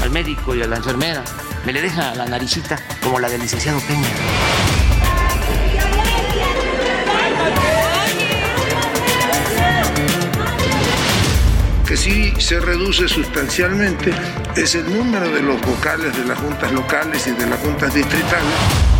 Al médico y a la enfermera. Me le deja la naricita como la del licenciado Peña. que sí se reduce sustancialmente es el número de los vocales de las juntas locales y de las juntas distritales.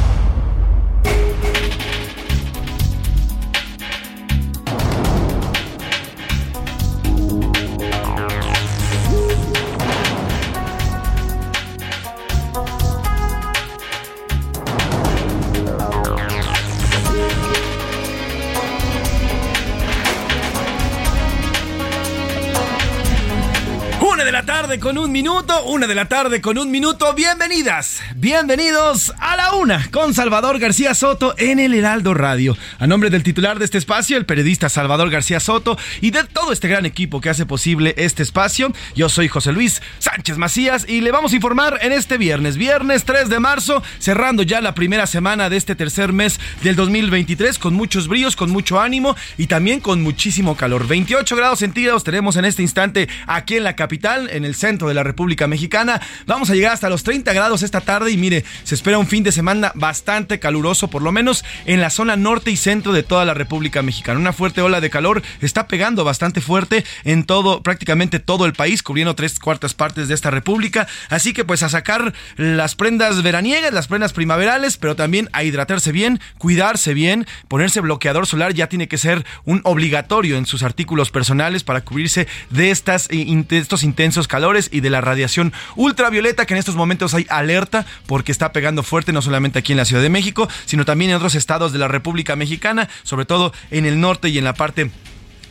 Con un minuto, una de la tarde con un minuto. Bienvenidas, bienvenidos a la una con Salvador García Soto en el Heraldo Radio. A nombre del titular de este espacio, el periodista Salvador García Soto y de todo este gran equipo que hace posible este espacio, yo soy José Luis Sánchez Macías y le vamos a informar en este viernes, viernes 3 de marzo, cerrando ya la primera semana de este tercer mes del 2023 con muchos bríos, con mucho ánimo y también con muchísimo calor. 28 grados centígrados tenemos en este instante aquí en la capital, en el centro de la República Mexicana. Vamos a llegar hasta los 30 grados esta tarde y mire, se espera un fin de semana bastante caluroso, por lo menos en la zona norte y centro de toda la República Mexicana. Una fuerte ola de calor está pegando bastante fuerte en todo, prácticamente todo el país, cubriendo tres cuartas partes de esta república. Así que pues a sacar las prendas veraniegas, las prendas primaverales, pero también a hidratarse bien, cuidarse bien, ponerse bloqueador solar ya tiene que ser un obligatorio en sus artículos personales para cubrirse de estas eh, de estos intensos calores y de la radiación ultravioleta que en estos momentos hay alerta porque está pegando fuerte no solamente aquí en la Ciudad de México, sino también en otros estados de la República Mexicana, sobre todo en el norte y en la parte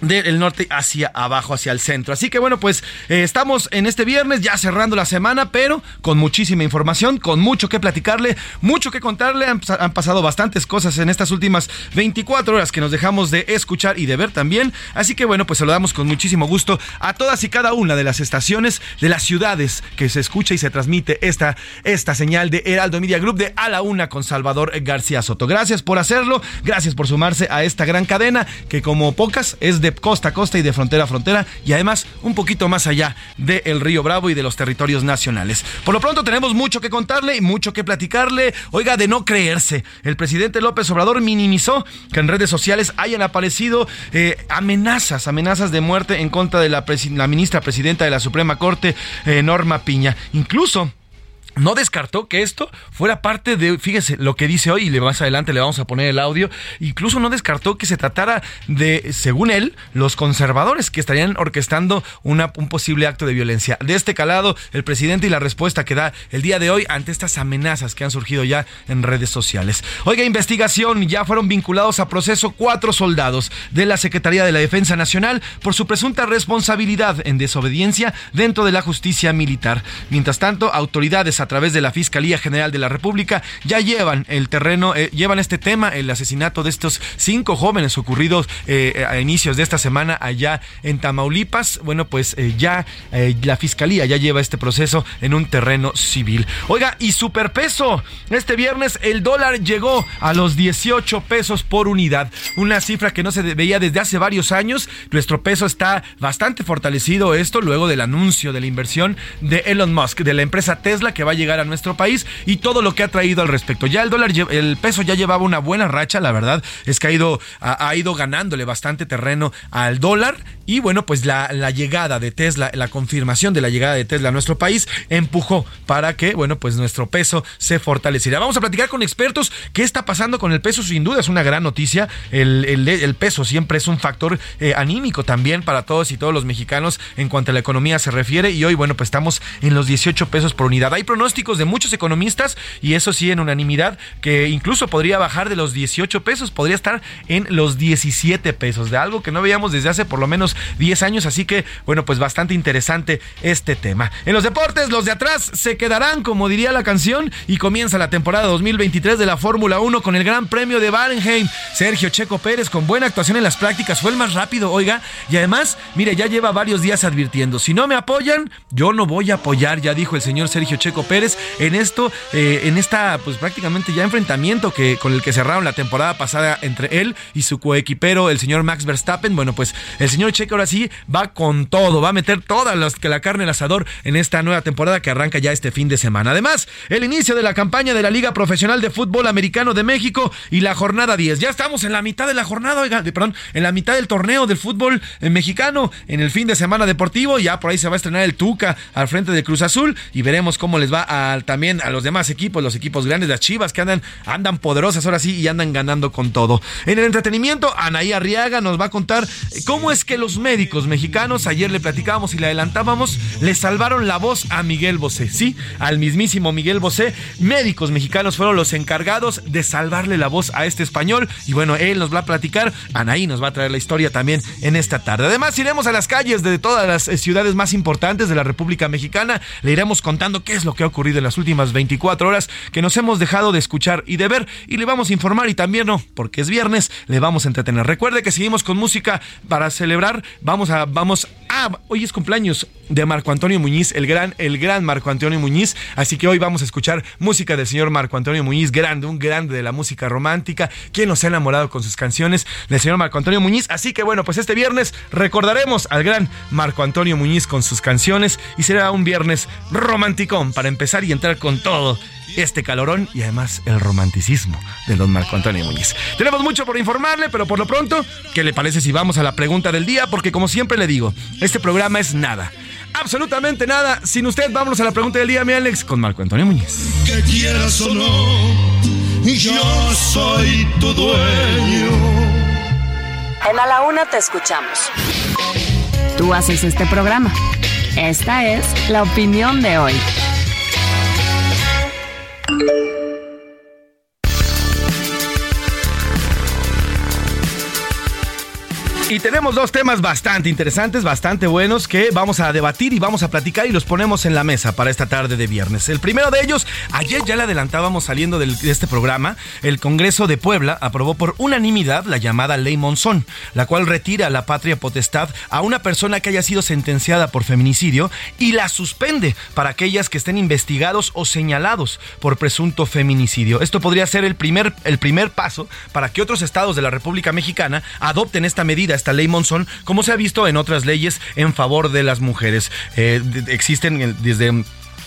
del norte hacia abajo, hacia el centro. Así que bueno, pues eh, estamos en este viernes ya cerrando la semana, pero con muchísima información, con mucho que platicarle, mucho que contarle. Han, pasado bastantes cosas en estas últimas 24 horas que nos dejamos de escuchar y de ver también. Así que bueno, pues saludamos con muchísimo gusto a todas y cada una de las estaciones de las ciudades que se escucha y se transmite esta, esta señal de Heraldo Media Group de A la Una con Salvador García Soto. Gracias por hacerlo, gracias por sumarse a esta gran cadena que como pocas es de de costa a costa y de frontera a frontera y además un poquito más allá del Río Bravo y de los territorios nacionales. Por lo pronto tenemos mucho que contarle y mucho que platicarle. Oiga, de no creerse, el presidente López Obrador minimizó que en redes sociales hayan aparecido eh, amenazas, amenazas de muerte en contra de la, la ministra presidenta de la Suprema Corte, eh, Norma Piña. Incluso no descartó que esto fuera parte de, fíjese, lo que dice hoy, y más adelante le vamos a poner el audio, incluso no descartó que se tratara de, según él, los conservadores que estarían orquestando un posible acto de violencia. De este calado, el presidente y la respuesta que da el día de hoy ante estas amenazas que han surgido ya en redes sociales. Oiga, investigación, ya fueron vinculados a proceso cuatro soldados de la Secretaría de la Defensa Nacional por su presunta responsabilidad en desobediencia dentro de la justicia militar. Mientras tanto, autoridades a través de la Fiscalía General de la República ya llevan el terreno, eh, llevan este tema, el asesinato de estos cinco jóvenes ocurridos eh, a inicios de esta semana allá en Tamaulipas. Bueno, pues eh, ya la Fiscalía ya lleva este proceso en un terreno civil. Oiga, y superpeso. Este viernes el dólar llegó a los 18 pesos por unidad, una cifra que no se veía desde hace varios años. Nuestro peso está bastante fortalecido esto luego del anuncio de la inversión de Elon Musk, de la empresa Tesla que va a llegar a nuestro país y todo lo que ha traído al respecto. Ya el dólar, el peso ya llevaba una buena racha, la verdad es que ha ido, ha, ido ganándole bastante terreno al dólar y bueno, pues la, llegada de Tesla, la confirmación de la llegada de Tesla a nuestro país empujó para que, bueno, pues nuestro peso se fortaleciera. Vamos a platicar con expertos qué está pasando con el peso, sin duda es una gran noticia. El, el, peso siempre es un factor eh, anímico también para todos y todos los mexicanos en cuanto a la economía se refiere y hoy, bueno, pues estamos en los 18 pesos por unidad. Hay pronósticos de muchos economistas y eso sí en unanimidad que incluso podría bajar de los 18 pesos, podría estar en los 17 pesos, de algo que no veíamos desde hace por lo menos 10 años, así que bueno, pues bastante interesante este tema. En los deportes, los de atrás se quedarán, como diría la canción, y comienza la temporada 2023 de la Fórmula 1 con el Gran Premio de Barenheim. Sergio Checo Pérez con buena actuación en las prácticas, fue el más rápido, oiga, y además, mire, ya lleva varios días advirtiendo, si no me apoyan, yo no voy a apoyar, ya dijo el señor Sergio Checo Pérez en esto, eh, en esta, pues prácticamente ya enfrentamiento que con el que cerraron la temporada pasada entre él y su coequipero, el señor Max Verstappen. Bueno, pues el señor Checo ahora sí va con todo, va a meter toda que la carne al asador en esta nueva temporada que arranca ya este fin de semana. Además, el inicio de la campaña de la Liga Profesional de Fútbol Americano de México y la jornada 10. Ya estamos en la mitad de la jornada, oiga, perdón, en la mitad del torneo del fútbol eh, mexicano, en el fin de semana deportivo. Ya por ahí se va a estrenar el Tuca al frente de Cruz Azul y veremos cómo les va también a los demás equipos, los equipos grandes, las Chivas que andan, andan poderosas ahora sí y andan ganando con todo. En el entretenimiento, Anaí Arriaga nos va a contar cómo es que los médicos mexicanos, ayer le platicábamos y le adelantábamos, le salvaron la voz a Miguel Bosé, sí, al mismísimo Miguel Bosé. Médicos mexicanos fueron los encargados de salvarle la voz a este español y bueno, él nos va a platicar, Anaí nos va a traer la historia también en esta tarde. Además, iremos a las calles de todas las eh, ciudades más importantes de la República Mexicana, le iremos contando qué es lo que ocurrido en las últimas 24 horas que nos hemos dejado de escuchar y de ver y le vamos a informar y también no, porque es viernes, le vamos a entretener. Recuerde que seguimos con música para celebrar, vamos a vamos a hoy es cumpleaños de Marco Antonio Muñiz, el gran el gran Marco Antonio Muñiz, así que hoy vamos a escuchar música del señor Marco Antonio Muñiz, grande, un grande de la música romántica, quien nos ha enamorado con sus canciones del señor Marco Antonio Muñiz, así que bueno, pues este viernes recordaremos al gran Marco Antonio Muñiz con sus canciones y será un viernes romanticón para empezar y entrar con todo este calorón y además el romanticismo de don Marco Antonio Muñiz. Tenemos mucho por informarle, pero por lo pronto, ¿qué le parece si vamos a la pregunta del día? Porque como siempre le digo, este programa es nada. Absolutamente nada. Sin usted, vámonos a la pregunta del día, mi Alex, con Marco Antonio Muñiz. Que quieras o no, yo soy tu dueño. En A la Una te escuchamos. Tú haces este programa. Esta es la opinión de hoy. thank you Y tenemos dos temas bastante interesantes, bastante buenos que vamos a debatir y vamos a platicar y los ponemos en la mesa para esta tarde de viernes. El primero de ellos, ayer ya le adelantábamos saliendo de este programa, el Congreso de Puebla aprobó por unanimidad la llamada Ley Monzón, la cual retira la patria potestad a una persona que haya sido sentenciada por feminicidio y la suspende para aquellas que estén investigados o señalados por presunto feminicidio. Esto podría ser el primer, el primer paso para que otros estados de la República Mexicana adopten esta medida esta ley Monzón, como se ha visto en otras leyes en favor de las mujeres. Eh, existen desde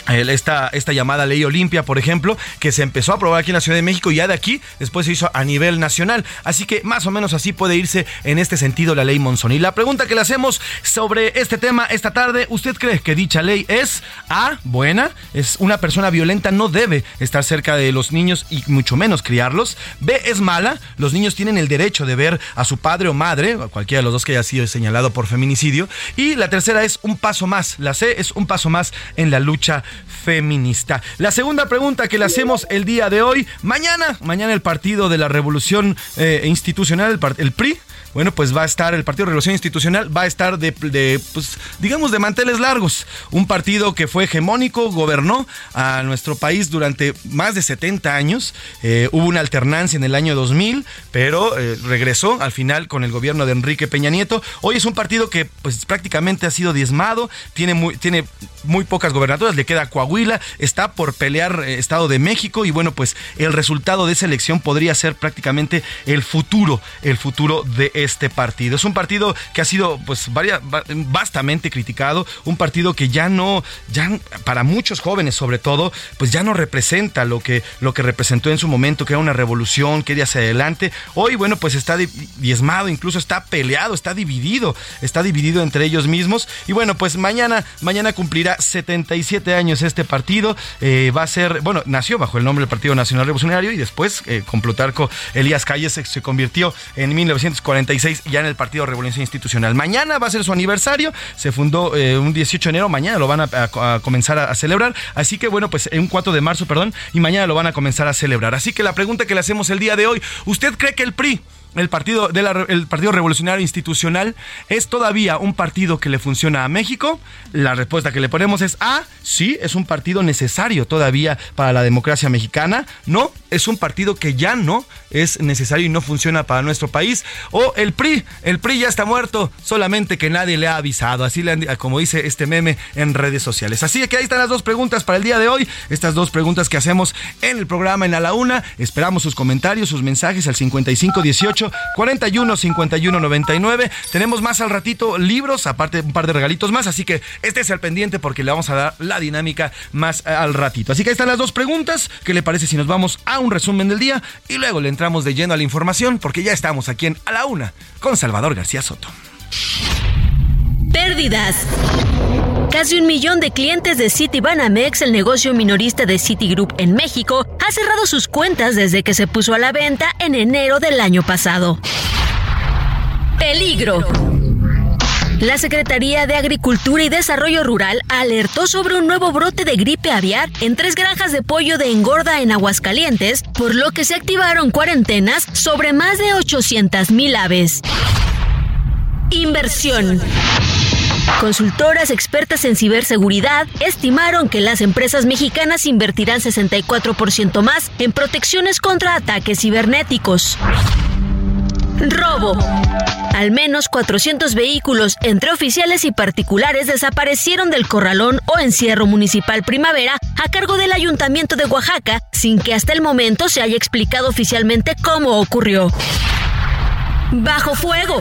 esta, esta llamada ley Olimpia, por ejemplo, que se empezó a aprobar aquí en la Ciudad de México y ya de aquí después se hizo a nivel nacional. Así que más o menos así puede irse en este sentido la ley Monzón. Y la pregunta que le hacemos sobre este tema esta tarde, ¿usted cree que dicha ley es A, buena? Es una persona violenta, no debe estar cerca de los niños y mucho menos criarlos. B, es mala, los niños tienen el derecho de ver a su padre o madre, cualquiera de los dos que haya sido señalado por feminicidio. Y la tercera es un paso más, la C es un paso más en la lucha feminista. La segunda pregunta que le hacemos el día de hoy, mañana, mañana el Partido de la Revolución eh, Institucional, el, PRI, bueno, pues va a estar el Partido de Revolución Institucional, va a estar de, de pues, digamos, de manteles largos. Un partido que fue hegemónico, gobernó a nuestro país durante más de 70 años. Eh, hubo una alternancia en el año 2000, pero eh, regresó al final con el gobierno de Enrique Peña Nieto. Hoy es un partido que pues prácticamente ha sido diezmado, tiene muy, tiene muy pocas gobernaturas, le queda Coahuila, está por pelear eh, Estado de México y bueno, pues el resultado de esa elección podría ser prácticamente el futuro, el futuro de este partido. Es un partido que ha sido pues varia, vastamente criticado, un partido que ya no, ya para muchos jóvenes sobre todo, pues ya no representa lo que, lo que representó en su momento, que era una revolución, que iba hacia adelante. Hoy, bueno, pues está diezmado, incluso está peleado, está dividido, está dividido entre ellos mismos. Y bueno, pues mañana, mañana cumplirá 77 años este partido. Eh, va a ser, bueno, nació bajo el nombre del Partido Nacional Revolucionario y después eh, con Plutarco Elías Calles se, convirtió en 1946 ya en el Partido Revolución Institucional. Mañana va a ser su aniversario, se fundó eh, un 18 de enero, mañana lo van a, comenzar a, celebrar, así que bueno, pues un 4 de marzo, perdón, y mañana lo van a comenzar a celebrar. Así que la pregunta que le hacemos el día de hoy, ¿usted cree que el PRI el partido, de partido Revolucionario Institucional es todavía un partido que le funciona a México? La respuesta que le ponemos es A, sí, es un partido necesario todavía para la democracia mexicana. No, es un partido que ya no es necesario y no funciona para nuestro país. O el PRI, el PRI ya está muerto, solamente que nadie le ha avisado. Así le como dice este meme en redes sociales. Así que ahí están las dos preguntas para el día de hoy. Estas dos preguntas que hacemos en el programa en A la Una. Esperamos sus comentarios, sus mensajes al 5518 41 51 99. Tenemos más al ratito libros, aparte un par de regalitos más, así que este es el pendiente porque le vamos a dar la dinámica más al ratito. Así que ahí están las dos preguntas. ¿Qué le parece si nos vamos a un resumen del día y luego le entramos de lleno a la información porque ya estamos aquí en A la Una con Salvador García Soto. Pérdidas. Casi un millón de clientes de Citibanamex, el negocio minorista de Citigroup en México, ha cerrado sus cuentas desde que se puso a la venta en enero del año pasado. Peligro. La Secretaría de Agricultura y Desarrollo Rural alertó sobre un nuevo brote de gripe aviar en tres granjas de pollo de engorda en Aguascalientes, por lo que se activaron cuarentenas sobre más de 800.000 aves. Inversión. Consultoras expertas en ciberseguridad estimaron que las empresas mexicanas invertirán 64% más en protecciones contra ataques cibernéticos. Robo. Al menos 400 vehículos entre oficiales y particulares desaparecieron del corralón o encierro municipal primavera a cargo del ayuntamiento de Oaxaca sin que hasta el momento se haya explicado oficialmente cómo ocurrió. Bajo fuego.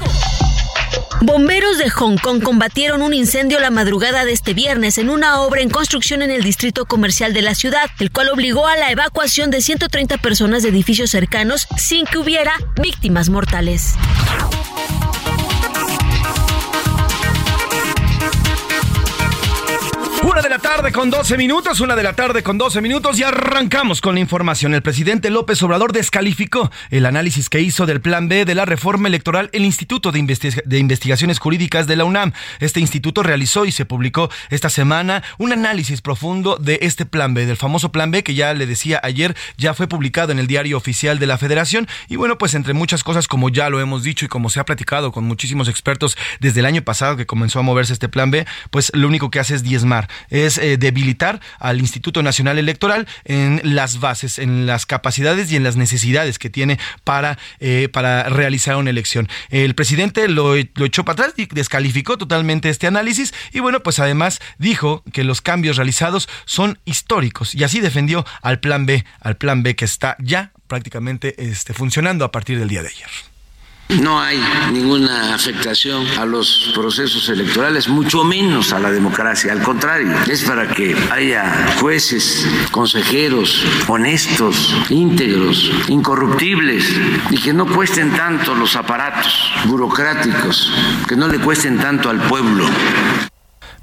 Bomberos de Hong Kong combatieron un incendio la madrugada de este viernes en una obra en construcción en el distrito comercial de la ciudad, el cual obligó a la evacuación de 130 personas de edificios cercanos sin que hubiera víctimas mortales. Una de la tarde con 12 minutos, una de la tarde con 12 minutos y arrancamos con la información. El presidente López Obrador descalificó el análisis que hizo del plan B de la reforma electoral el Instituto de, Investigaciones Jurídicas de la UNAM. Este instituto realizó y se publicó esta semana un análisis profundo de este plan B, del famoso plan B que ya le decía ayer, ya fue publicado en el diario oficial de la Federación. Y bueno, pues entre muchas cosas, como ya lo hemos dicho y como se ha platicado con muchísimos expertos desde el año pasado que comenzó a moverse este plan B, pues lo único que hace es diezmar es eh, debilitar al Instituto Nacional Electoral en las bases, en las capacidades y en las necesidades que tiene para, eh, para realizar una elección. El presidente lo, lo echó para atrás y descalificó totalmente este análisis y bueno, pues además dijo que los cambios realizados son históricos y así defendió al plan B, al plan B que está ya prácticamente este, funcionando a partir del día de ayer. No hay ninguna afectación a los procesos electorales, mucho menos a la democracia. Al contrario, es para que haya jueces, consejeros honestos, íntegros, incorruptibles y que no cuesten tanto los aparatos burocráticos, que no le cuesten tanto al pueblo.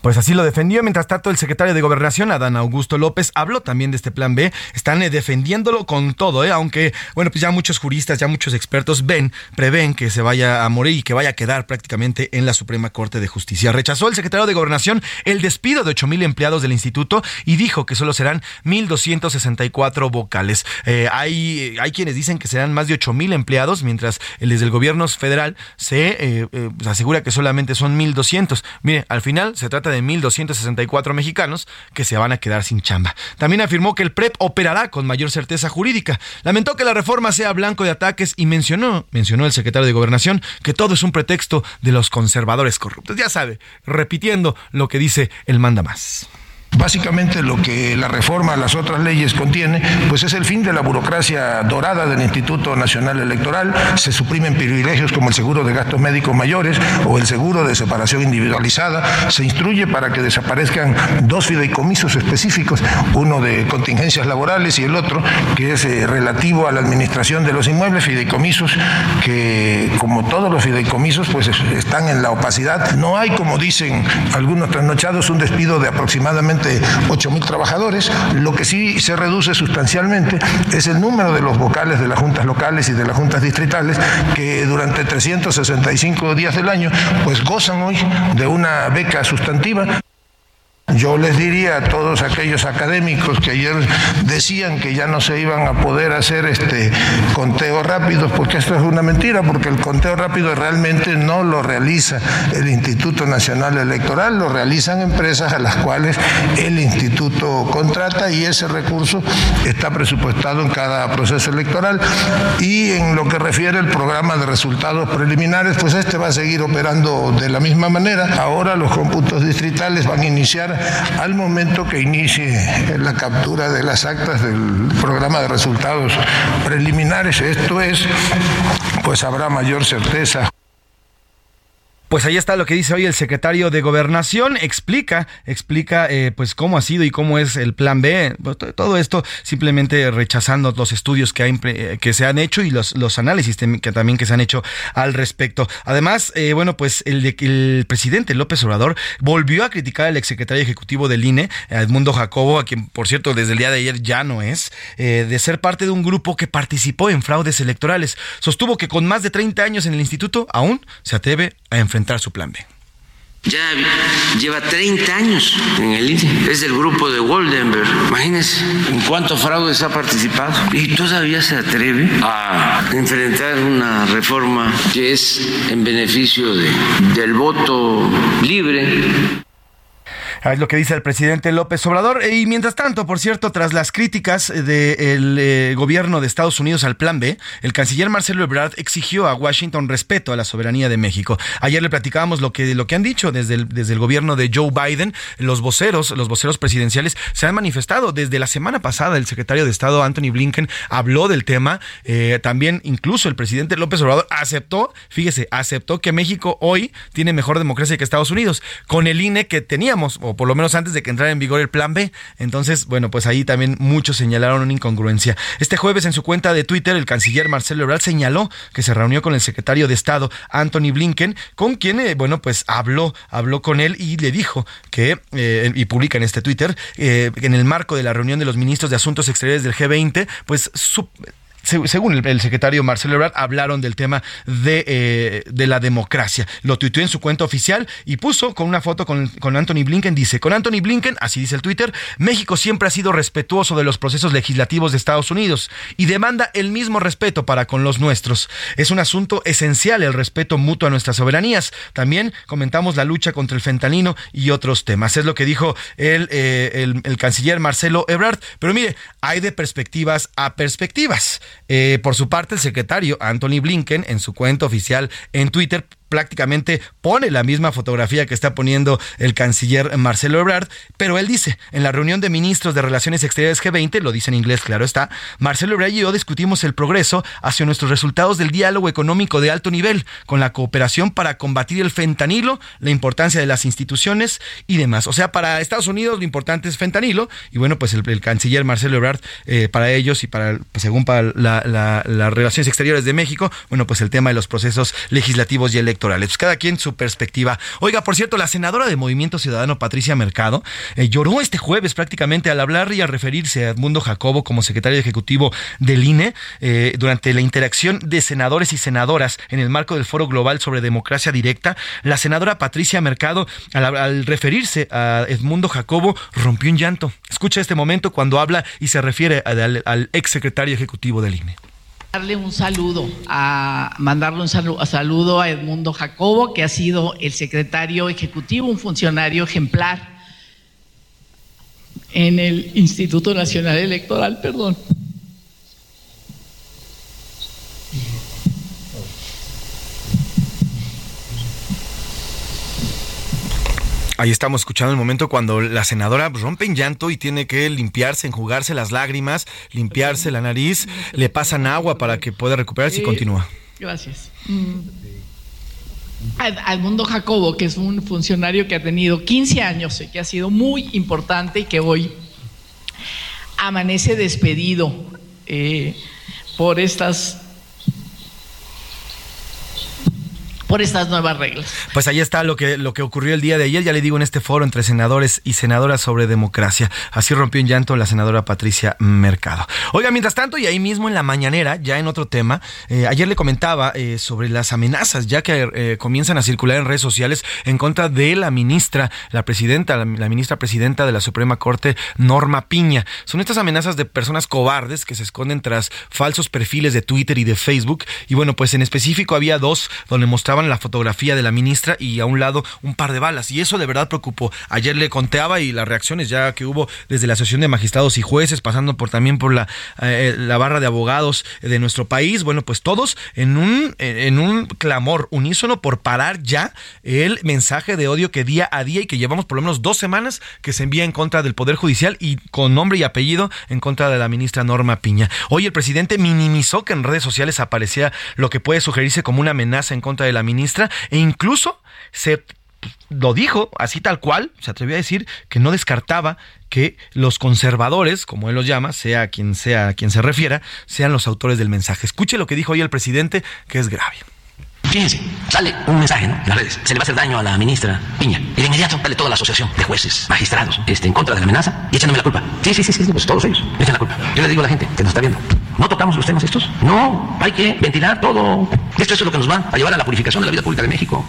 Pues así lo defendió. Mientras tanto, el secretario de Gobernación, Adán Augusto López, habló también de este plan B. Están eh, defendiéndolo con todo, ¿eh? aunque, bueno, pues ya muchos juristas, ya muchos expertos ven, prevén que se vaya a morir y que vaya a quedar prácticamente en la Suprema Corte de Justicia. Rechazó el secretario de Gobernación el despido de 8 mil empleados del instituto y dijo que solo serán 1.264 vocales. Eh, hay, hay quienes dicen que serán más de 8 mil empleados, mientras desde el gobierno federal se pues asegura que solamente son 1.200. Mire, al final se trata de 1.264 mexicanos que se van a quedar sin chamba. También afirmó que el PREP operará con mayor certeza jurídica. Lamentó que la reforma sea blanco de ataques y mencionó, mencionó el secretario de Gobernación, que todo es un pretexto de los conservadores corruptos. Ya sabe, repitiendo lo que dice el manda más. Básicamente lo que la reforma a las otras leyes contiene, pues es el fin de la burocracia dorada del Instituto Nacional Electoral. Se suprimen privilegios como el seguro de gastos médicos mayores o el seguro de separación individualizada. Se instruye para que desaparezcan dos fideicomisos específicos, uno de contingencias laborales y el otro que es eh, relativo a la administración de los inmuebles, fideicomisos que como todos los fideicomisos pues están en la opacidad. No hay, como dicen algunos trasnochados, un despido de aproximadamente 8 mil trabajadores. Lo que sí se reduce sustancialmente es el número de los vocales de las juntas locales y de las juntas distritales que durante 365 días del año pues gozan hoy de una beca sustantiva. Yo les diría a todos aquellos académicos que ayer decían que ya no se iban a poder hacer este conteo rápido, porque esto es una mentira, porque el conteo rápido realmente no lo realiza el Instituto Nacional Electoral, lo realizan empresas a las cuales el instituto contrata y ese recurso está presupuestado en cada proceso electoral. Y en lo que refiere al programa de resultados preliminares, pues este va a seguir operando de la misma manera. Ahora los cómputos distritales van a iniciar al momento que inicie la captura de las actas del programa de resultados preliminares. Esto es, pues habrá mayor certeza. Pues ahí está lo que dice hoy el secretario de Gobernación. Explica, explica eh, pues cómo ha sido y cómo es el plan B. Pues, todo esto simplemente rechazando los estudios que, eh, que se han hecho y los, los análisis que también que se han hecho al respecto. Además, eh, bueno, pues el, el presidente López Obrador volvió a criticar al exsecretario ejecutivo del INE, Edmundo Jacobo, a quien por cierto desde el día de ayer ya no es, de ser parte de un grupo que participó en fraudes electorales. Sostuvo que con más de 30 años en el instituto aún se atreve a enfrentar enfrentar su plan B. Ya lleva 30 años en el INE. Es del grupo de Goldenberg. Imagínense en cuántos fraudes ha participado. Y todavía se atreve a enfrentar una reforma que es en beneficio de, del voto libre. Es lo que dice el presidente López Obrador. Y mientras tanto, por cierto, tras las críticas del eh, gobierno de Estados Unidos al Plan B, el canciller Marcelo Ebrard exigió a Washington respeto a la soberanía de México. Ayer le platicábamos lo que, lo que han dicho desde el, desde el gobierno de Joe Biden. Los voceros, los voceros presidenciales se han manifestado. Desde la semana pasada, el secretario de Estado Anthony Blinken habló del tema. Eh, también, incluso el presidente López Obrador aceptó, fíjese, aceptó que México hoy tiene mejor democracia que Estados Unidos. Con el INE que teníamos, o por lo menos antes de que entrara en vigor el plan B. Entonces, bueno, pues ahí también muchos señalaron una incongruencia. Este jueves en su cuenta de Twitter, el canciller Marcelo Ebrard señaló que se reunió con el secretario de Estado, Anthony Blinken, con quien, eh, bueno, pues habló, habló con él y le dijo que, eh, y publica en este Twitter, eh, en el marco de la reunión de los ministros de Asuntos Exteriores del G20, pues según el, secretario Marcelo Ebrard, hablaron del tema de, eh, de la democracia. Lo tuiteó en su cuenta oficial y puso con una foto con, con Anthony Blinken. Dice, con Anthony Blinken, así dice el Twitter, México siempre ha sido respetuoso de los procesos legislativos de Estados Unidos y demanda el mismo respeto para con los nuestros. Es un asunto esencial el respeto mutuo a nuestras soberanías. También comentamos la lucha contra el fentanino y otros temas. Es lo que dijo eh, el, el canciller Marcelo Ebrard. Pero mire, hay de perspectivas a perspectivas. Eh, por su parte, el secretario Anthony Blinken, en su cuenta oficial en Twitter, prácticamente pone la misma fotografía que está poniendo el canciller Marcelo Ebrard, pero él dice, en la reunión de ministros de Relaciones Exteriores G20, lo dice en inglés, claro está, Marcelo Ebrard y yo discutimos el progreso hacia nuestros resultados del diálogo económico de alto nivel, con la cooperación para combatir el fentanilo, la importancia de las instituciones y demás. O sea, para Estados Unidos lo importante es fentanilo, y bueno, pues el, canciller Marcelo Ebrard, eh, para ellos y para, pues según para las relaciones exteriores de México, bueno, pues el tema de los procesos legislativos y electorales Cada quien su perspectiva. Oiga, por cierto, la senadora de Movimiento Ciudadano, Patricia Mercado, eh, lloró este jueves prácticamente al hablar y a referirse a Edmundo Jacobo como secretario ejecutivo del INE eh, durante la interacción de senadores y senadoras en el marco del Foro Global sobre Democracia Directa. La senadora Patricia Mercado, al, referirse a Edmundo Jacobo, rompió un llanto. Escucha este momento cuando habla y se refiere al, al ex secretario ejecutivo del INE darle un saludo, a mandarle un saludo a Edmundo Jacobo, que ha sido el secretario ejecutivo, un funcionario ejemplar en el Instituto Nacional Electoral, perdón. Ahí estamos escuchando el momento cuando la senadora rompe en llanto y tiene que limpiarse, enjugarse las lágrimas, limpiarse la nariz, le pasan agua para que pueda recuperarse y continúa. Gracias. Mm. Al mundo Jacobo, que es un funcionario que ha tenido 15 años y que ha sido muy importante y que hoy amanece despedido eh, por estas por estas nuevas reglas. Pues ahí está lo que, lo que ocurrió el día de ayer, ya le digo, en este foro entre senadores y senadoras sobre democracia. Así rompió en llanto la senadora Patricia Mercado. Oiga, mientras tanto, y ahí mismo en la mañanera, ya en otro tema, eh, ayer le comentaba eh, sobre las amenazas, ya que eh, comienzan a circular en redes sociales en contra de la ministra, la presidenta, la, la ministra presidenta de la Suprema Corte, Norma Piña. Son estas amenazas de personas cobardes que se esconden tras falsos perfiles de Twitter y de Facebook. Y bueno, pues en específico había dos donde la fotografía de la ministra y a un lado un par de balas. Y eso de verdad preocupó. Ayer le conteaba y las reacciones ya que hubo desde la Asociación de Magistrados y Jueces, pasando por también por la, eh, la barra de abogados de nuestro país. Bueno, pues todos en un, en un clamor unísono por parar ya el mensaje de odio que día a día y que llevamos por lo menos dos semanas que se envía en contra del Poder Judicial y con nombre y apellido en contra de la ministra Norma Piña. Hoy el presidente minimizó que en redes sociales aparecía lo que puede sugerirse como una amenaza en contra de la ministra e incluso se lo dijo así tal cual, se atrevió a decir que no descartaba que los conservadores, como él los llama, sea quien sea a quien se refiera, sean los autores del mensaje. Escuche lo que dijo hoy el presidente, que es grave. Fíjense, sale un mensaje en las redes, se le va a hacer daño a la ministra Piña. Y de inmediato sale toda la asociación de jueces, magistrados, este, en contra de la amenaza y echándome la culpa. Sí, sí, sí, sí, pues todos ellos echan la culpa. Yo le digo a la gente que nos está viendo, ¿no tocamos los temas estos? No, hay que ventilar todo. Esto es lo que nos va a llevar a la purificación de la vida pública de México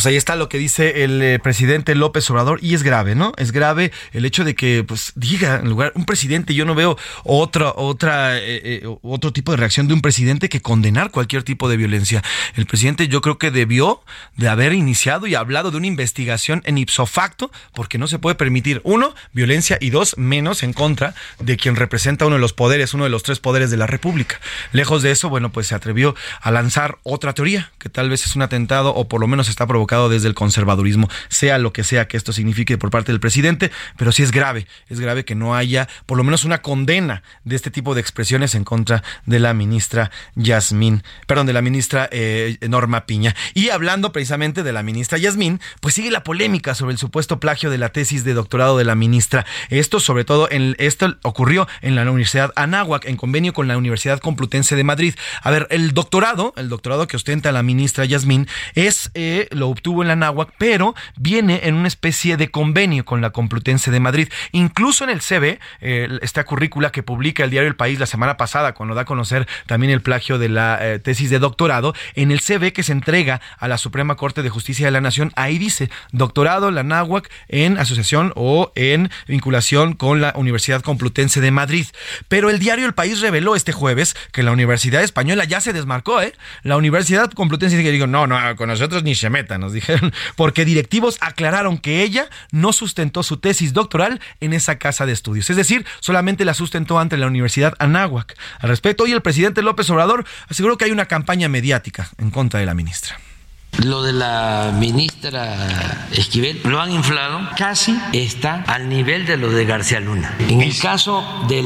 pues ahí está lo que dice el eh, presidente López Obrador y es grave, ¿no? Es grave el hecho de que pues diga en lugar un presidente, yo no veo otra otra eh, eh, otro tipo de reacción de un presidente que condenar cualquier tipo de violencia. El presidente yo creo que debió de haber iniciado y hablado de una investigación en ipso facto porque no se puede permitir uno violencia y dos menos en contra de quien representa uno de los poderes, uno de los tres poderes de la República. Lejos de eso, bueno, pues se atrevió a lanzar otra teoría que tal vez es un atentado o por lo menos está provocando desde el conservadurismo, sea lo que sea que esto signifique por parte del presidente, pero sí es grave, es grave que no haya por lo menos una condena de este tipo de expresiones en contra de la ministra Yasmín, perdón, de la ministra eh, Norma Piña. Y hablando precisamente de la ministra Yasmín, pues sigue la polémica sobre el supuesto plagio de la tesis de doctorado de la ministra. Esto sobre todo en esto ocurrió en la Universidad Anáhuac en convenio con la Universidad Complutense de Madrid. A ver, el doctorado, el doctorado que ostenta la ministra Yasmín es eh, lo obtuvo en la náhuac, pero viene en una especie de convenio con la Complutense de Madrid. Incluso en el CB, esta currícula que publica el diario El País la semana pasada, cuando da a conocer también el plagio de la eh, tesis de doctorado, en el CB que se entrega a la Suprema Corte de Justicia de la Nación, ahí dice doctorado la náhuac en asociación o en vinculación con la Universidad Complutense de Madrid. Pero el diario El País reveló este jueves que la Universidad Española ya se desmarcó, ¿eh? La Universidad Complutense dice que digo, no, no, con nosotros ni se metan dijeron, porque directivos aclararon que ella no sustentó su tesis doctoral en esa casa de estudios. Es decir, solamente la sustentó ante la Universidad Anáhuac. Al respecto, hoy el presidente López Obrador aseguró que hay una campaña mediática en contra de la ministra. Lo de la ministra Esquivel lo han inflado, casi está al nivel de lo de García Luna. En el caso de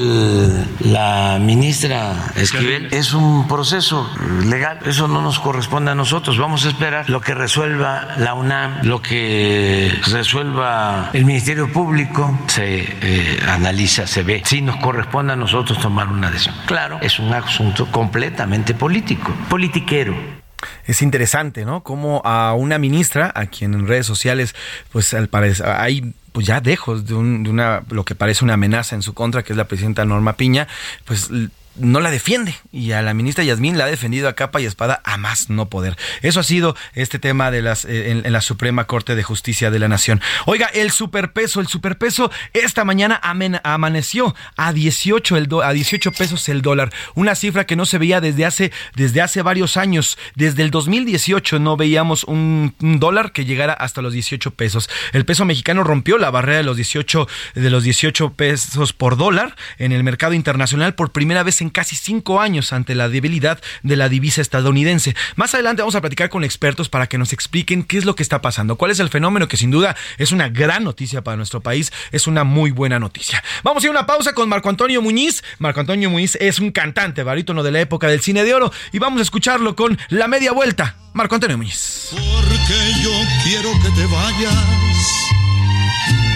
la ministra Esquivel es un proceso legal, eso no nos corresponde a nosotros, vamos a esperar lo que resuelva la UNAM, lo que resuelva el Ministerio Público, se eh, analiza, se ve si nos corresponde a nosotros tomar una decisión. Claro, es un asunto completamente político, politiquero. Es interesante, ¿no? Como a una ministra, a quien en redes sociales, pues al parecer hay pues ya dejos de, un, de una lo que parece una amenaza en su contra, que es la presidenta Norma Piña, pues no la defiende y a la ministra Yasmín la ha defendido a capa y espada a más no poder. Eso ha sido este tema de las eh, en, la Suprema Corte de Justicia de la Nación. Oiga, el superpeso, el superpeso esta mañana amaneció a 18 el a 18 pesos el dólar, una cifra que no se veía desde hace desde hace varios años, desde el 2018 no veíamos un, dólar que llegara hasta los 18 pesos. El peso mexicano rompió la barrera de los 18 de los 18 pesos por dólar en el mercado internacional por primera vez casi cinco años ante la debilidad de la divisa estadounidense. Más adelante vamos a platicar con expertos para que nos expliquen qué es lo que está pasando, cuál es el fenómeno que sin duda es una gran noticia para nuestro país, es una muy buena noticia. Vamos a ir a una pausa con Marco Antonio Muñiz. Marco Antonio Muñiz es un cantante barítono de la época del cine de oro y vamos a escucharlo con La Media Vuelta. Marco Antonio Muñiz. Porque yo quiero que te vayas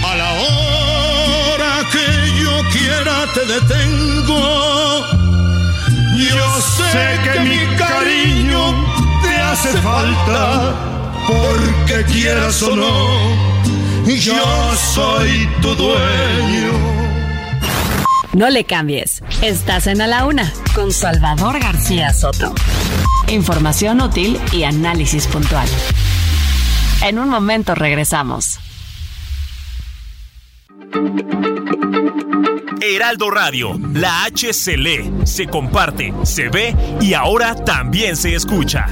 a la hora que yo quiera te detengo yo sé que mi cariño te hace falta, porque quieras o no, yo soy tu dueño. No le cambies. Estás en A la Una con Salvador García Soto. Información útil y análisis puntual. En un momento regresamos. Heraldo Radio, la H se lee, se comparte, se ve y ahora también se escucha.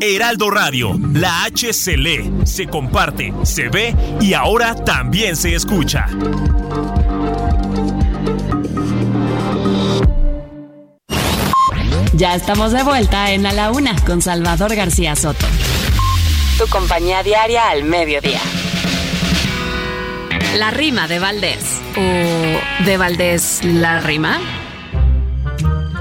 Heraldo Radio, la H se lee, se comparte, se ve y ahora también se escucha. Ya estamos de vuelta en A la Una con Salvador García Soto tu compañía diaria al mediodía. La rima de Valdés. ¿O de Valdés la rima?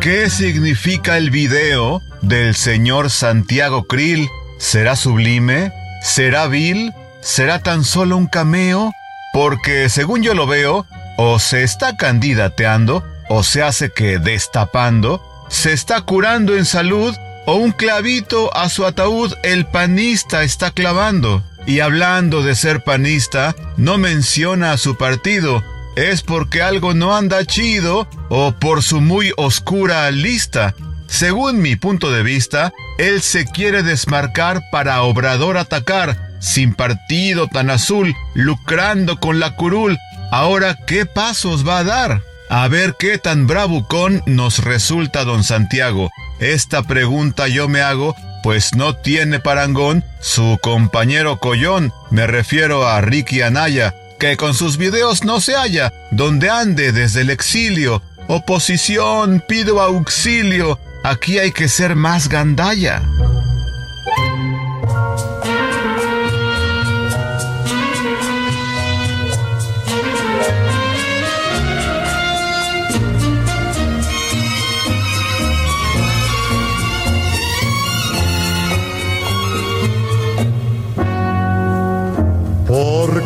¿Qué significa el video del señor Santiago Krill? ¿Será sublime? ¿Será vil? ¿Será tan solo un cameo? Porque según yo lo veo, o se está candidateando, o se hace que destapando, se está curando en salud o un clavito a su ataúd el panista está clavando. Y hablando de ser panista, no menciona a su partido. Es porque algo no anda chido o por su muy oscura lista. Según mi punto de vista, él se quiere desmarcar para Obrador atacar, sin partido tan azul, lucrando con la curul. Ahora, ¿qué pasos va a dar? A ver qué tan bravucón nos resulta don Santiago. Esta pregunta yo me hago, pues no tiene parangón su compañero Collón, me refiero a Ricky Anaya, que con sus videos no se halla, donde ande desde el exilio. Oposición, pido auxilio, aquí hay que ser más gandalla.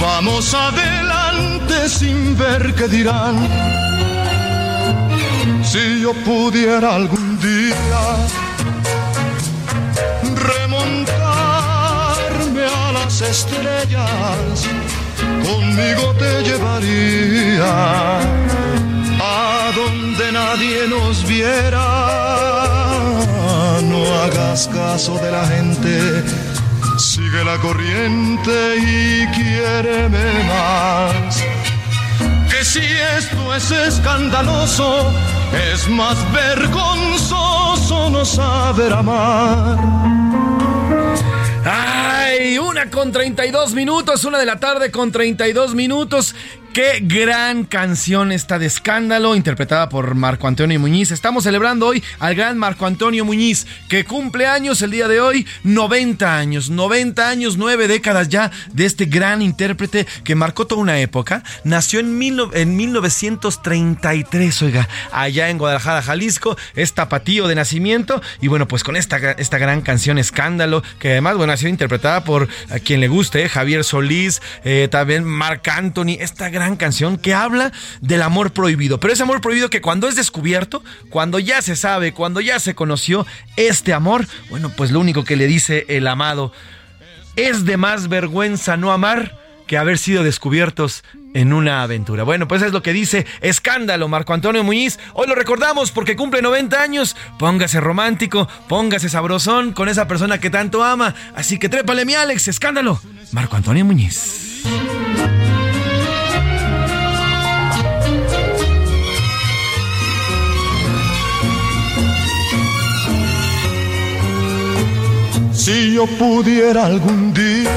Vamos adelante sin ver qué dirán. Si yo pudiera algún día remontarme a las estrellas, conmigo te llevaría a donde nadie nos viera. No hagas caso de la gente Sigue la corriente y quiéreme más. Que si esto es escandaloso, es más vergonzoso no saber amar. ¡Ay! Una con 32 minutos, una de la tarde con 32 minutos. Qué gran canción esta de escándalo, interpretada por Marco Antonio Muñiz. Estamos celebrando hoy al gran Marco Antonio Muñiz, que cumple años el día de hoy, 90 años, 90 años, nueve décadas ya de este gran intérprete que marcó toda una época. Nació en, en 1933, oiga, allá en Guadalajara, Jalisco, es tapatío de nacimiento. Y bueno, pues con esta, esta gran canción Escándalo, que además, bueno, ha sido interpretada por a quien le guste, Javier Solís, eh, también Marc Anthony, esta gran canción que habla del amor prohibido. Pero ese amor prohibido que cuando es descubierto, cuando ya se sabe, cuando ya se conoció este amor, bueno, pues lo único que le dice el amado es de más vergüenza no amar que haber sido descubiertos en una aventura. Bueno, pues es lo que dice Escándalo, Marco Antonio Muñiz. Hoy lo recordamos porque cumple 90 años. Póngase romántico, póngase sabrosón con esa persona que tanto ama. Así que trépale mi Alex, Escándalo, Marco Antonio Muñiz. Si yo pudiera algún día.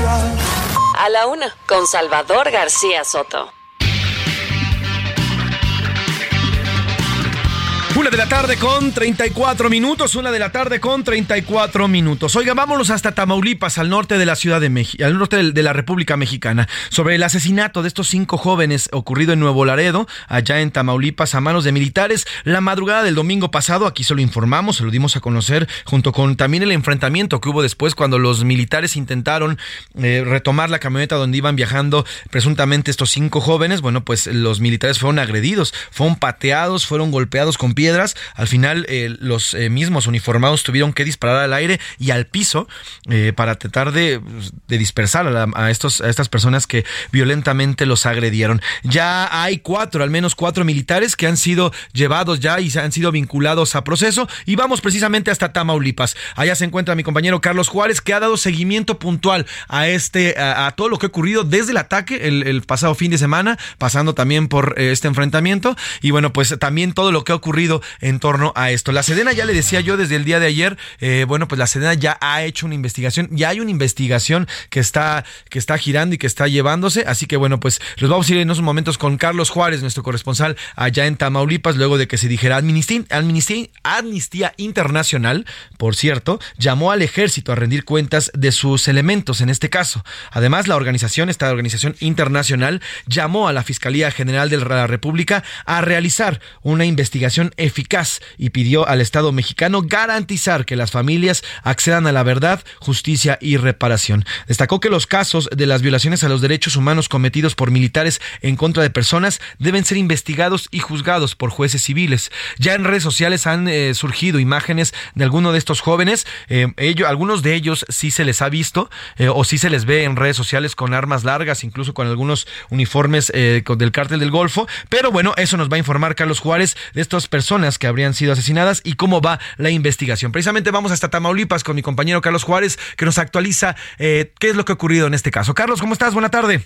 A la una, con Salvador García Soto. Una de la tarde con 34 minutos, una de la tarde con 34 minutos. Oiga, vámonos hasta Tamaulipas, al norte de la Ciudad de México, al norte de la República Mexicana, sobre el asesinato de estos cinco jóvenes ocurrido en Nuevo Laredo, allá en Tamaulipas, a manos de militares. La madrugada del domingo pasado, aquí se lo informamos, se lo dimos a conocer, junto con también el enfrentamiento que hubo después cuando los militares intentaron eh, retomar la camioneta donde iban viajando presuntamente estos cinco jóvenes. Bueno, pues los militares fueron agredidos, fueron pateados, fueron golpeados con piedras al final, eh, los eh, mismos uniformados tuvieron que disparar al aire y al piso eh, para tratar de, dispersar a, estos, estas personas que violentamente los agredieron. Ya hay cuatro, al menos cuatro militares que han sido llevados ya y se han sido vinculados a proceso. Y vamos precisamente hasta Tamaulipas. Allá se encuentra mi compañero Carlos Juárez, que ha dado seguimiento puntual a este, a, todo lo que ha ocurrido desde el ataque el pasado fin de semana, pasando también por este enfrentamiento. Y bueno, pues también todo lo que ha ocurrido en torno a esto. La Sedena, ya le decía yo desde el día de ayer, eh, bueno, pues la Sedena ya ha hecho una investigación, ya hay una investigación que está, que está girando y que está llevándose, así que bueno, pues los vamos a ir en unos momentos con Carlos Juárez, nuestro corresponsal allá en Tamaulipas, luego de que se dijera Amnistía, Amnistía Internacional, por cierto, llamó al ejército a rendir cuentas de sus elementos en este caso. Además, la organización, esta organización internacional, llamó a la Fiscalía General de la República a realizar una investigación eficaz y pidió al Estado mexicano garantizar que las familias accedan a la verdad, justicia y reparación. Destacó que los casos de las violaciones a los derechos humanos cometidos por militares en contra de personas deben ser investigados y juzgados por jueces civiles. Ya en redes sociales han eh, surgido imágenes de algunos de estos jóvenes. Eh, algunos de ellos sí se les ha visto eh, o sí se les ve en redes sociales con armas largas, incluso con algunos uniformes del cártel del Golfo. Pero bueno, eso nos va a informar Carlos Juárez de estas personas que habrían sido asesinadas y cómo va la investigación. Precisamente vamos hasta Tamaulipas con mi compañero Carlos Juárez, que nos actualiza eh, qué es lo que ha ocurrido en este caso. Carlos, ¿cómo estás? Buena tarde.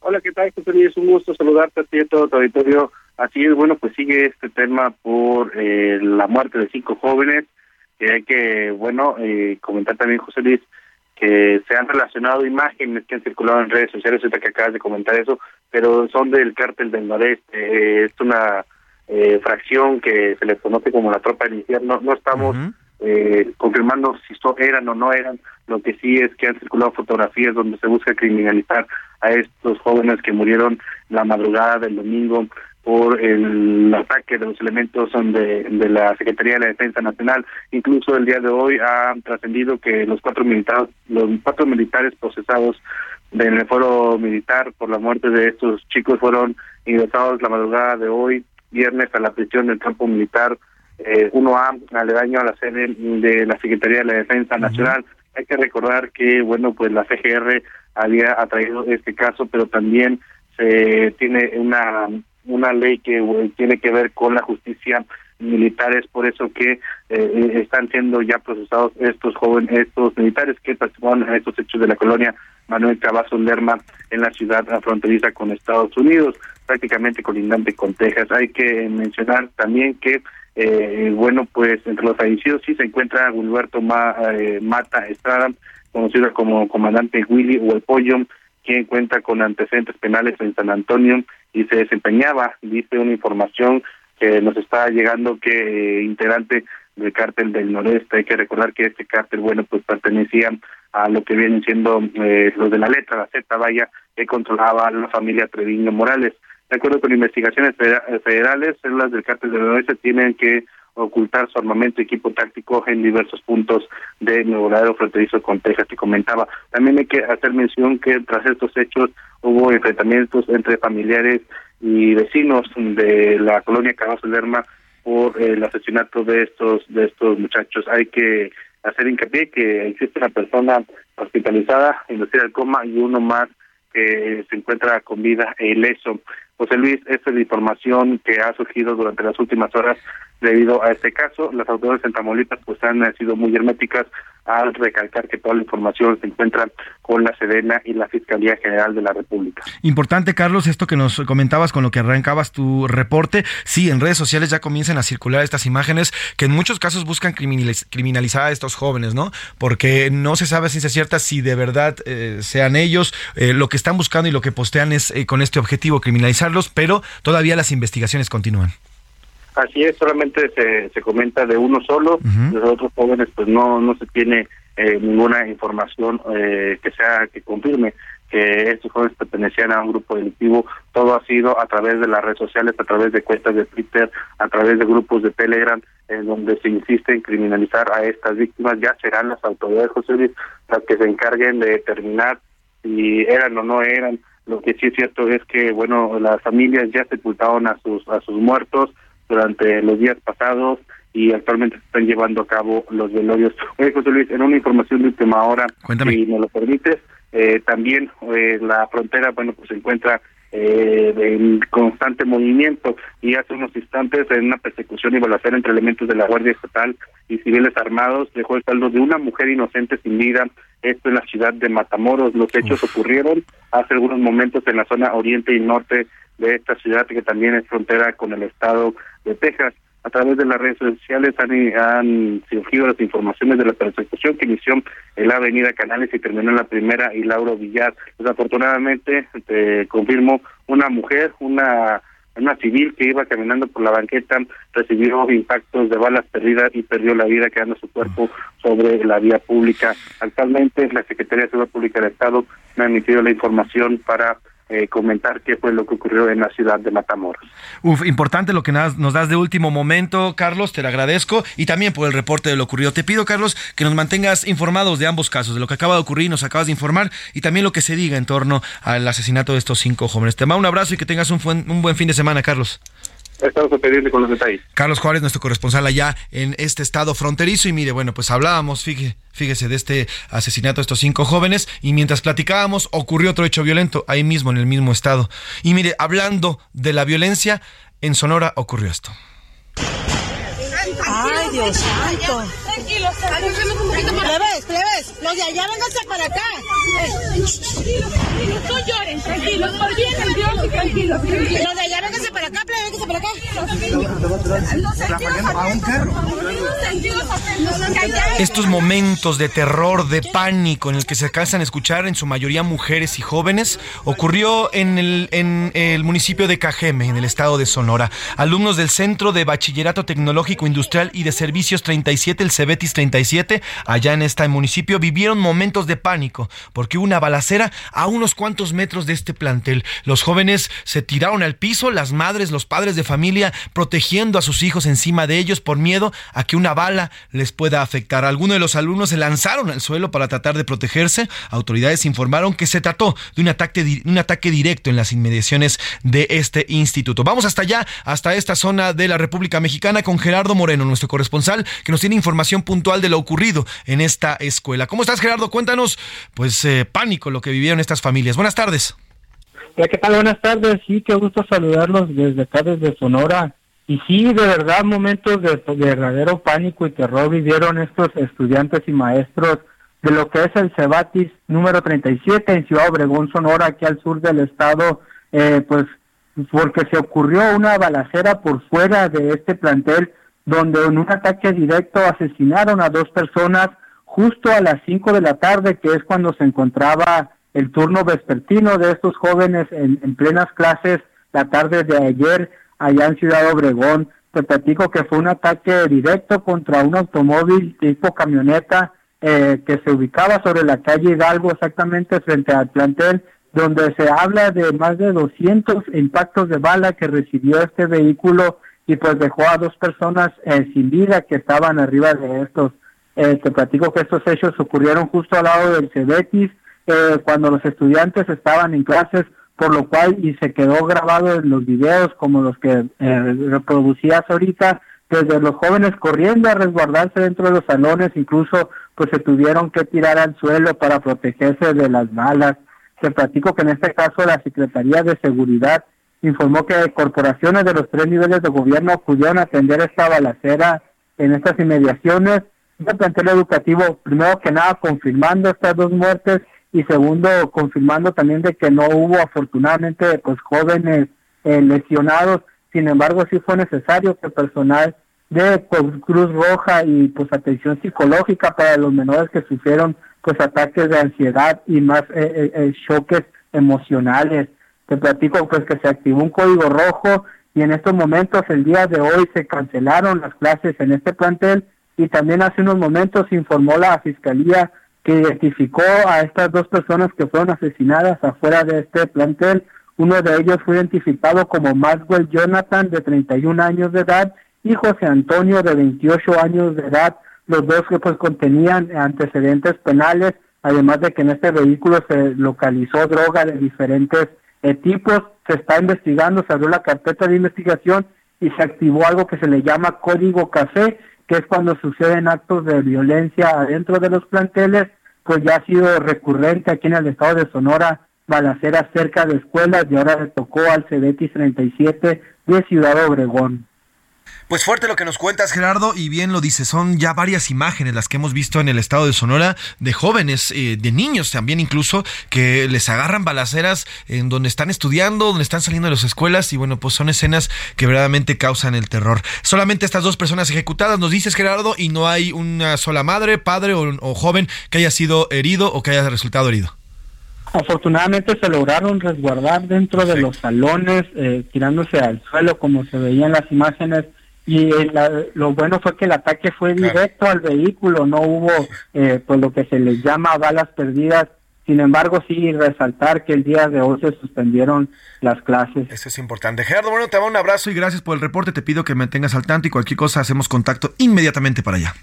Hola, ¿qué tal, José Es un gusto saludarte a ti y todo tu auditorio. Así es, bueno, pues sigue este tema por eh, la muerte de cinco jóvenes. que hay que, bueno, eh, comentar también, José Luis, que se han relacionado imágenes que han circulado en redes sociales, ahorita que acabas de comentar eso, pero son del cártel del noreste. es una eh, fracción que se les conoce como la tropa del infierno. No estamos eh, confirmando si eran o no eran. Lo que sí es que han circulado fotografías donde se busca criminalizar a estos jóvenes que murieron la madrugada del domingo por el ataque de los elementos de, de la Secretaría de la Defensa Nacional. Incluso el día de hoy ha trascendido que los cuatro militares, los cuatro militares procesados en el foro militar por la muerte de estos chicos fueron ingresados la madrugada de hoy viernes a la prisión del campo militar eh, 1A, aledaño a la sede de la Secretaría de la Defensa Nacional. Hay que recordar que, bueno, pues la CGR había atraído este caso, pero también se tiene una una ley que tiene que ver con la justicia militar, es por eso que eh, están siendo ya procesados estos jóvenes, estos militares que participaron en estos hechos de la colonia Manuel Cavazo Lerma en la ciudad fronteriza con Estados Unidos prácticamente colindante con Texas. Hay que mencionar también que Eh, bueno, pues entre los fallecidos sí se encuentra Gilberto eh, Mata Estrada, conocido como comandante Willy o el Pollo, quien cuenta con antecedentes penales en San Antonio y se desempeñaba, dice una información que nos está llegando que eh, integrante del cártel del noreste, hay que recordar que este cártel, bueno, pues pertenecía a lo que vienen siendo eh, los de la letra, la Z, vaya, que controlaba la familia Treviño Morales. De acuerdo con investigaciones federales, células del cártel del noreste tienen que ocultar su armamento y equipo táctico en diversos puntos de Nuevo Laredo fronterizo con Texas que comentaba. También hay que hacer mención que tras estos hechos hubo enfrentamientos entre familiares y vecinos de la colonia Cabazo Lerma por el asesinato de estos de estos muchachos. Hay que hacer hincapié que existe una persona hospitalizada, inducida al coma y uno más que se encuentra con vida e ileso. José Luis, esta es la información que ha surgido durante las últimas horas debido a este caso. Las autoridades en Tamaulipas pues han sido muy herméticas al recalcar que toda la información se encuentra con la Sedena y la Fiscalía General de la República. Importante, Carlos, esto que nos comentabas con lo que arrancabas tu reporte. Sí, en redes sociales ya comienzan a circular estas imágenes que en muchos casos buscan criminalizar a estos jóvenes, ¿no? Porque no se sabe si ciencia cierta si de verdad eh, sean ellos eh, lo que están buscando y lo que postean es eh, con este objetivo pero todavía las investigaciones continúan. Así es, solamente se, se comenta de uno solo, de los otros jóvenes pues no no se tiene eh, ninguna información eh, que sea que confirme que estos jóvenes pertenecían a un grupo delictivo, todo ha sido a través de las redes sociales, a través de cuentas de Twitter, a través de grupos de Telegram, en donde se insiste en criminalizar a estas víctimas, ya serán las autoridades José Luis las que se encarguen de determinar si eran o no eran. Lo que sí es cierto es que, bueno, las familias ya sepultaron a sus a sus muertos, durante los días pasados y actualmente se están llevando a cabo los velorios. Oye, José Luis, en una información de última hora, si me lo permites, eh, también eh, la frontera, bueno, pues se encuentra eh, en constante movimiento y hace unos instantes en una persecución y balacera entre elementos de la Guardia Estatal y civiles armados dejó el saldo de una mujer inocente sin vida, esto en la ciudad de Matamoros. Los hechos ocurrieron hace algunos momentos en la zona oriente y norte de esta ciudad que también es frontera con el estado de Texas. A través de las redes sociales han, han surgido las informaciones de la persecución que inició en la avenida Canales y terminó en la primera y Lauro Villar. Desafortunadamente, te confirmo, una mujer, una una civil que iba caminando por la banqueta recibió impactos de balas perdidas y perdió la vida quedando su cuerpo sobre la vía pública. Actualmente la Secretaría de Seguridad Pública del Estado me ha emitido la información para eh, comentar qué fue lo que ocurrió en la ciudad de Matamoros. Uf, importante lo que nos das de último momento, Carlos, te lo agradezco y también por el reporte de lo ocurrido. Te pido, Carlos, que nos mantengas informados de ambos casos, de lo que acaba de ocurrir, nos acabas de informar y también lo que se diga en torno al asesinato de estos cinco jóvenes. Te mando un abrazo y que tengas un, un buen fin de semana, Carlos. Estamos a pedirle con los detalles. Carlos Juárez, nuestro corresponsal allá en este estado fronterizo. Y mire, bueno, pues hablábamos, fíjese, fíjese, de este asesinato de estos cinco jóvenes. Y mientras platicábamos, ocurrió otro hecho violento ahí mismo, en el mismo estado. Y mire, hablando de la violencia, en Sonora ocurrió esto. Ay, Dios santo. Tranquilos, plebes, plebes, los de allá vénganse para acá. Tranquilos, no lloren, tranquilos, por bien el Dios y tranquilos. Los de allá vénganse para acá, plebes, vénganse para acá. Estos momentos de terror, de pánico en el que se alcanzan a escuchar en su mayoría mujeres y jóvenes, ocurrió en el, en el municipio de Cajeme, en el estado de Sonora. Alumnos del Centro de Bachillerato Tecnológico Industrial y de Servicios 37, el Cebetis 37, allá en este municipio, vivieron momentos de pánico porque hubo una balacera a unos cuantos metros de este plantel. Los jóvenes se tiraron al piso, las madres, los padres de familia protegiendo a sus hijos encima de ellos por miedo a que una bala les pueda afectar. Algunos de los alumnos se lanzaron al suelo para tratar de protegerse. Autoridades informaron que se trató de un ataque directo en las inmediaciones de este instituto. Vamos hasta allá, hasta esta zona de la República Mexicana con Gerardo Moreno, nuestro corresponsal, que nos tiene información puntual de lo ocurrido en esta escuela. ¿Cómo estás, Gerardo? Cuéntanos, pues, eh, pánico lo que vivieron estas familias. Buenas tardes. Hola, ¿qué tal? Buenas tardes. Sí, qué gusto saludarlos desde acá, desde Sonora. Y sí, de verdad, momentos de, verdadero pánico y terror vivieron estos estudiantes y maestros de lo que es el Cebatis número 37 en Ciudad Obregón, Sonora, aquí al sur del estado, eh, pues porque se ocurrió una balacera por fuera de este plantel donde en un ataque directo asesinaron a dos personas justo a las 5 de la tarde, que es cuando se encontraba el turno vespertino de estos jóvenes en, plenas clases la tarde de ayer allá en Ciudad Obregón. Te platico que fue un ataque directo contra un automóvil tipo camioneta eh, que se ubicaba sobre la calle Hidalgo, exactamente frente al plantel, donde se habla de más de 200 impactos de bala que recibió este vehículo y pues dejó a dos personas eh, sin vida que estaban arriba de estos. Eh, te platico que estos hechos ocurrieron justo al lado del Cebetis, eh, cuando los estudiantes estaban en clases, por lo cual y se quedó grabado en los videos como los que eh, reproducías ahorita, desde los jóvenes corriendo a resguardarse dentro de los salones, incluso pues se tuvieron que tirar al suelo para protegerse de las balas. Te platico que en este caso la Secretaría de Seguridad informó que corporaciones de los tres niveles de gobierno pudieron atender esta balacera en estas inmediaciones. Un plantel educativo, primero que nada, confirmando estas dos muertes y segundo, confirmando también de que no hubo afortunadamente pues jóvenes eh, lesionados. Sin embargo, sí fue necesario que personal de pues, Cruz Roja y pues atención psicológica para los menores que sufrieron pues ataques de ansiedad y más eh, eh, choques emocionales. Te platico pues que se activó un código rojo y en estos momentos, el día de hoy, se cancelaron las clases en este plantel y también hace unos momentos informó la Fiscalía que identificó a estas dos personas que fueron asesinadas afuera de este plantel. Uno de ellos fue identificado como Maxwell Jonathan, de 31 años de edad, y José Antonio, de 28 años de edad, los dos que pues contenían antecedentes penales, además de que en este vehículo se localizó droga de diferentes eh, tipos, se está investigando, se abrió la carpeta de investigación y se activó algo que se le llama código café, que es cuando suceden actos de violencia adentro de los planteles, pues ya ha sido recurrente aquí en el estado de Sonora balaceras cerca de escuelas y ahora le tocó al CDT 37 de Ciudad Obregón. Pues fuerte lo que nos cuentas, Gerardo, y bien lo dice, son ya varias imágenes las que hemos visto en el estado de Sonora de jóvenes, eh, de niños también incluso, que les agarran balaceras en donde están estudiando, donde están saliendo de las escuelas, y bueno, pues son escenas que verdaderamente causan el terror. Solamente estas dos personas ejecutadas, nos dices, Gerardo, y no hay una sola madre, padre o, joven que haya sido herido o que haya resultado herido. Afortunadamente se lograron resguardar dentro de los salones, eh, tirándose al suelo como se veía en las imágenes y lo bueno fue que el ataque fue directo al vehículo, no hubo eh, pues lo que se les llama balas perdidas. Sin embargo, sí resaltar que el día de hoy se suspendieron las clases. Eso es importante. Gerardo, bueno, te mando un abrazo y gracias por el reporte. Te pido que me tengas al tanto y cualquier cosa hacemos contacto inmediatamente para allá.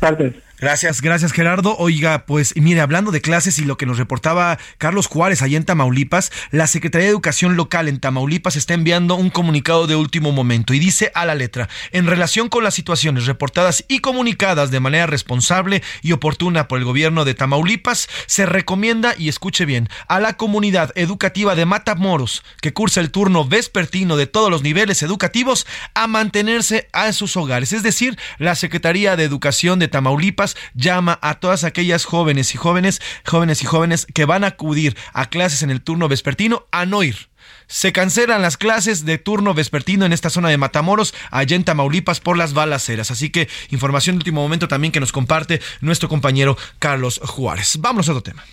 Tardes. Gracias, gracias Gerardo. Oiga, pues mire, hablando de clases y lo que nos reportaba Carlos Juárez allá en Tamaulipas, la Secretaría de Educación Local en Tamaulipas está enviando un comunicado de último momento y dice a la letra, en relación con las situaciones reportadas y comunicadas de manera responsable y oportuna por el gobierno de Tamaulipas, se recomienda, y escuche bien, a la comunidad educativa de Matamoros, que cursa el turno vespertino de todos los niveles educativos, a mantenerse a sus hogares. Es decir, la Secretaría de Educación de Tamaulipas llama a todas aquellas jóvenes y jóvenes, jóvenes y jóvenes que van a acudir a clases en el turno vespertino a no ir. Se cancelan las clases de turno vespertino en esta zona de Matamoros, allá en Tamaulipas, por las balaceras. Así que información de último momento también que nos comparte nuestro compañero Carlos Juárez. Vamos a otro tema.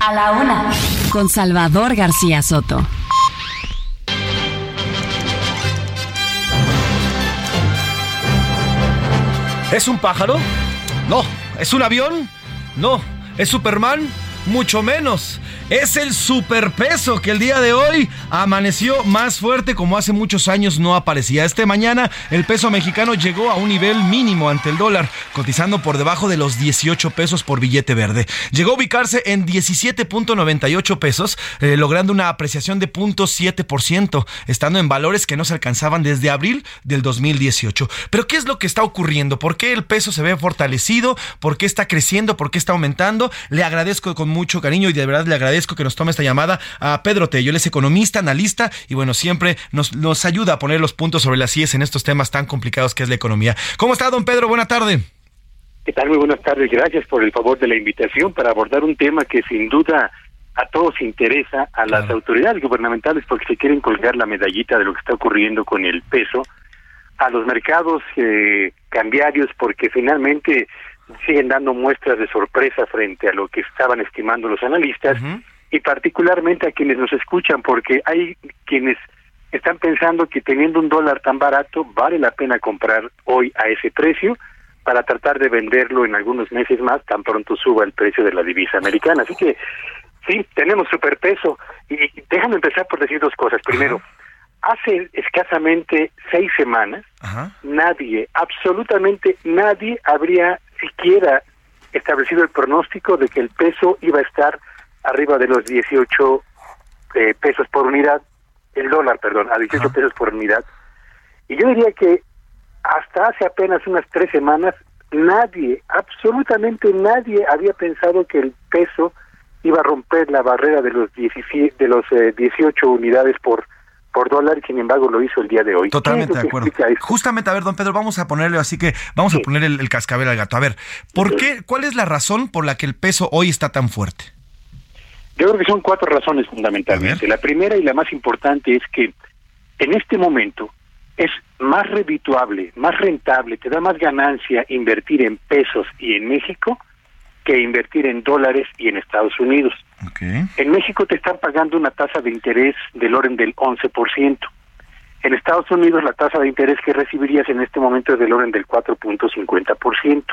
A la una, con Salvador García Soto. ¿Es un pájaro? No. ¿Es un avión? No. ¿Es Superman? Mucho menos es el superpeso que el día de hoy amaneció más fuerte como hace muchos años no aparecía. Este mañana el peso mexicano llegó a un nivel mínimo ante el dólar, cotizando por debajo de los 18 pesos por billete verde. Llegó a ubicarse en 17.98 pesos, eh, logrando una apreciación de 0.7%, estando en valores que no se alcanzaban desde abril del 2018. Pero ¿qué es lo que está ocurriendo? ¿Por qué el peso se ve fortalecido? ¿Por qué está creciendo? ¿Por qué está aumentando? Le agradezco con mucho cariño y de verdad le agradezco que nos tome esta llamada a Pedro Tello. Él es economista, analista y bueno, siempre nos, nos ayuda a poner los puntos sobre las IES en estos temas tan complicados que es la economía. ¿Cómo está, don Pedro? Buena tarde. ¿Qué tal? Muy buenas tardes. Gracias por el favor de la invitación para abordar un tema que sin duda a todos interesa, a las autoridades gubernamentales porque se quieren colgar la medallita de lo que está ocurriendo con el peso, a los mercados eh, cambiarios porque finalmente siguen dando muestras de sorpresa frente a lo que estaban estimando los analistas y particularmente a quienes nos escuchan porque hay quienes están pensando que teniendo un dólar tan barato vale la pena comprar hoy a ese precio para tratar de venderlo en algunos meses más tan pronto suba el precio de la divisa americana. Así que sí, tenemos superpeso y déjame empezar por decir dos cosas. Primero, hace escasamente seis semanas nadie, absolutamente nadie habría siquiera establecido el pronóstico de que el peso iba a estar arriba de los 18 eh, pesos por unidad el dólar, perdón, a 18 pesos por unidad. Y yo diría que hasta hace apenas unas tres semanas nadie, absolutamente nadie había pensado que el peso iba a romper la barrera de los 17, de los 18 eh, unidades por por dólar y sin embargo lo hizo el día de hoy. Totalmente de acuerdo. Justamente, a ver, don Pedro, vamos a ponerle así que vamos a poner el, cascabel al gato. A ver, ¿por qué, cuál es la razón por la que el peso hoy está tan fuerte? Yo creo que son cuatro razones fundamentalmente. La primera y la más importante es que en este momento es más redituable, más rentable, te da más ganancia invertir en pesos y en México que invertir en dólares y en Estados Unidos. En México te están pagando una tasa de interés del orden del 11%. En Estados Unidos la tasa de interés que recibirías en este momento es del orden del 4.50%.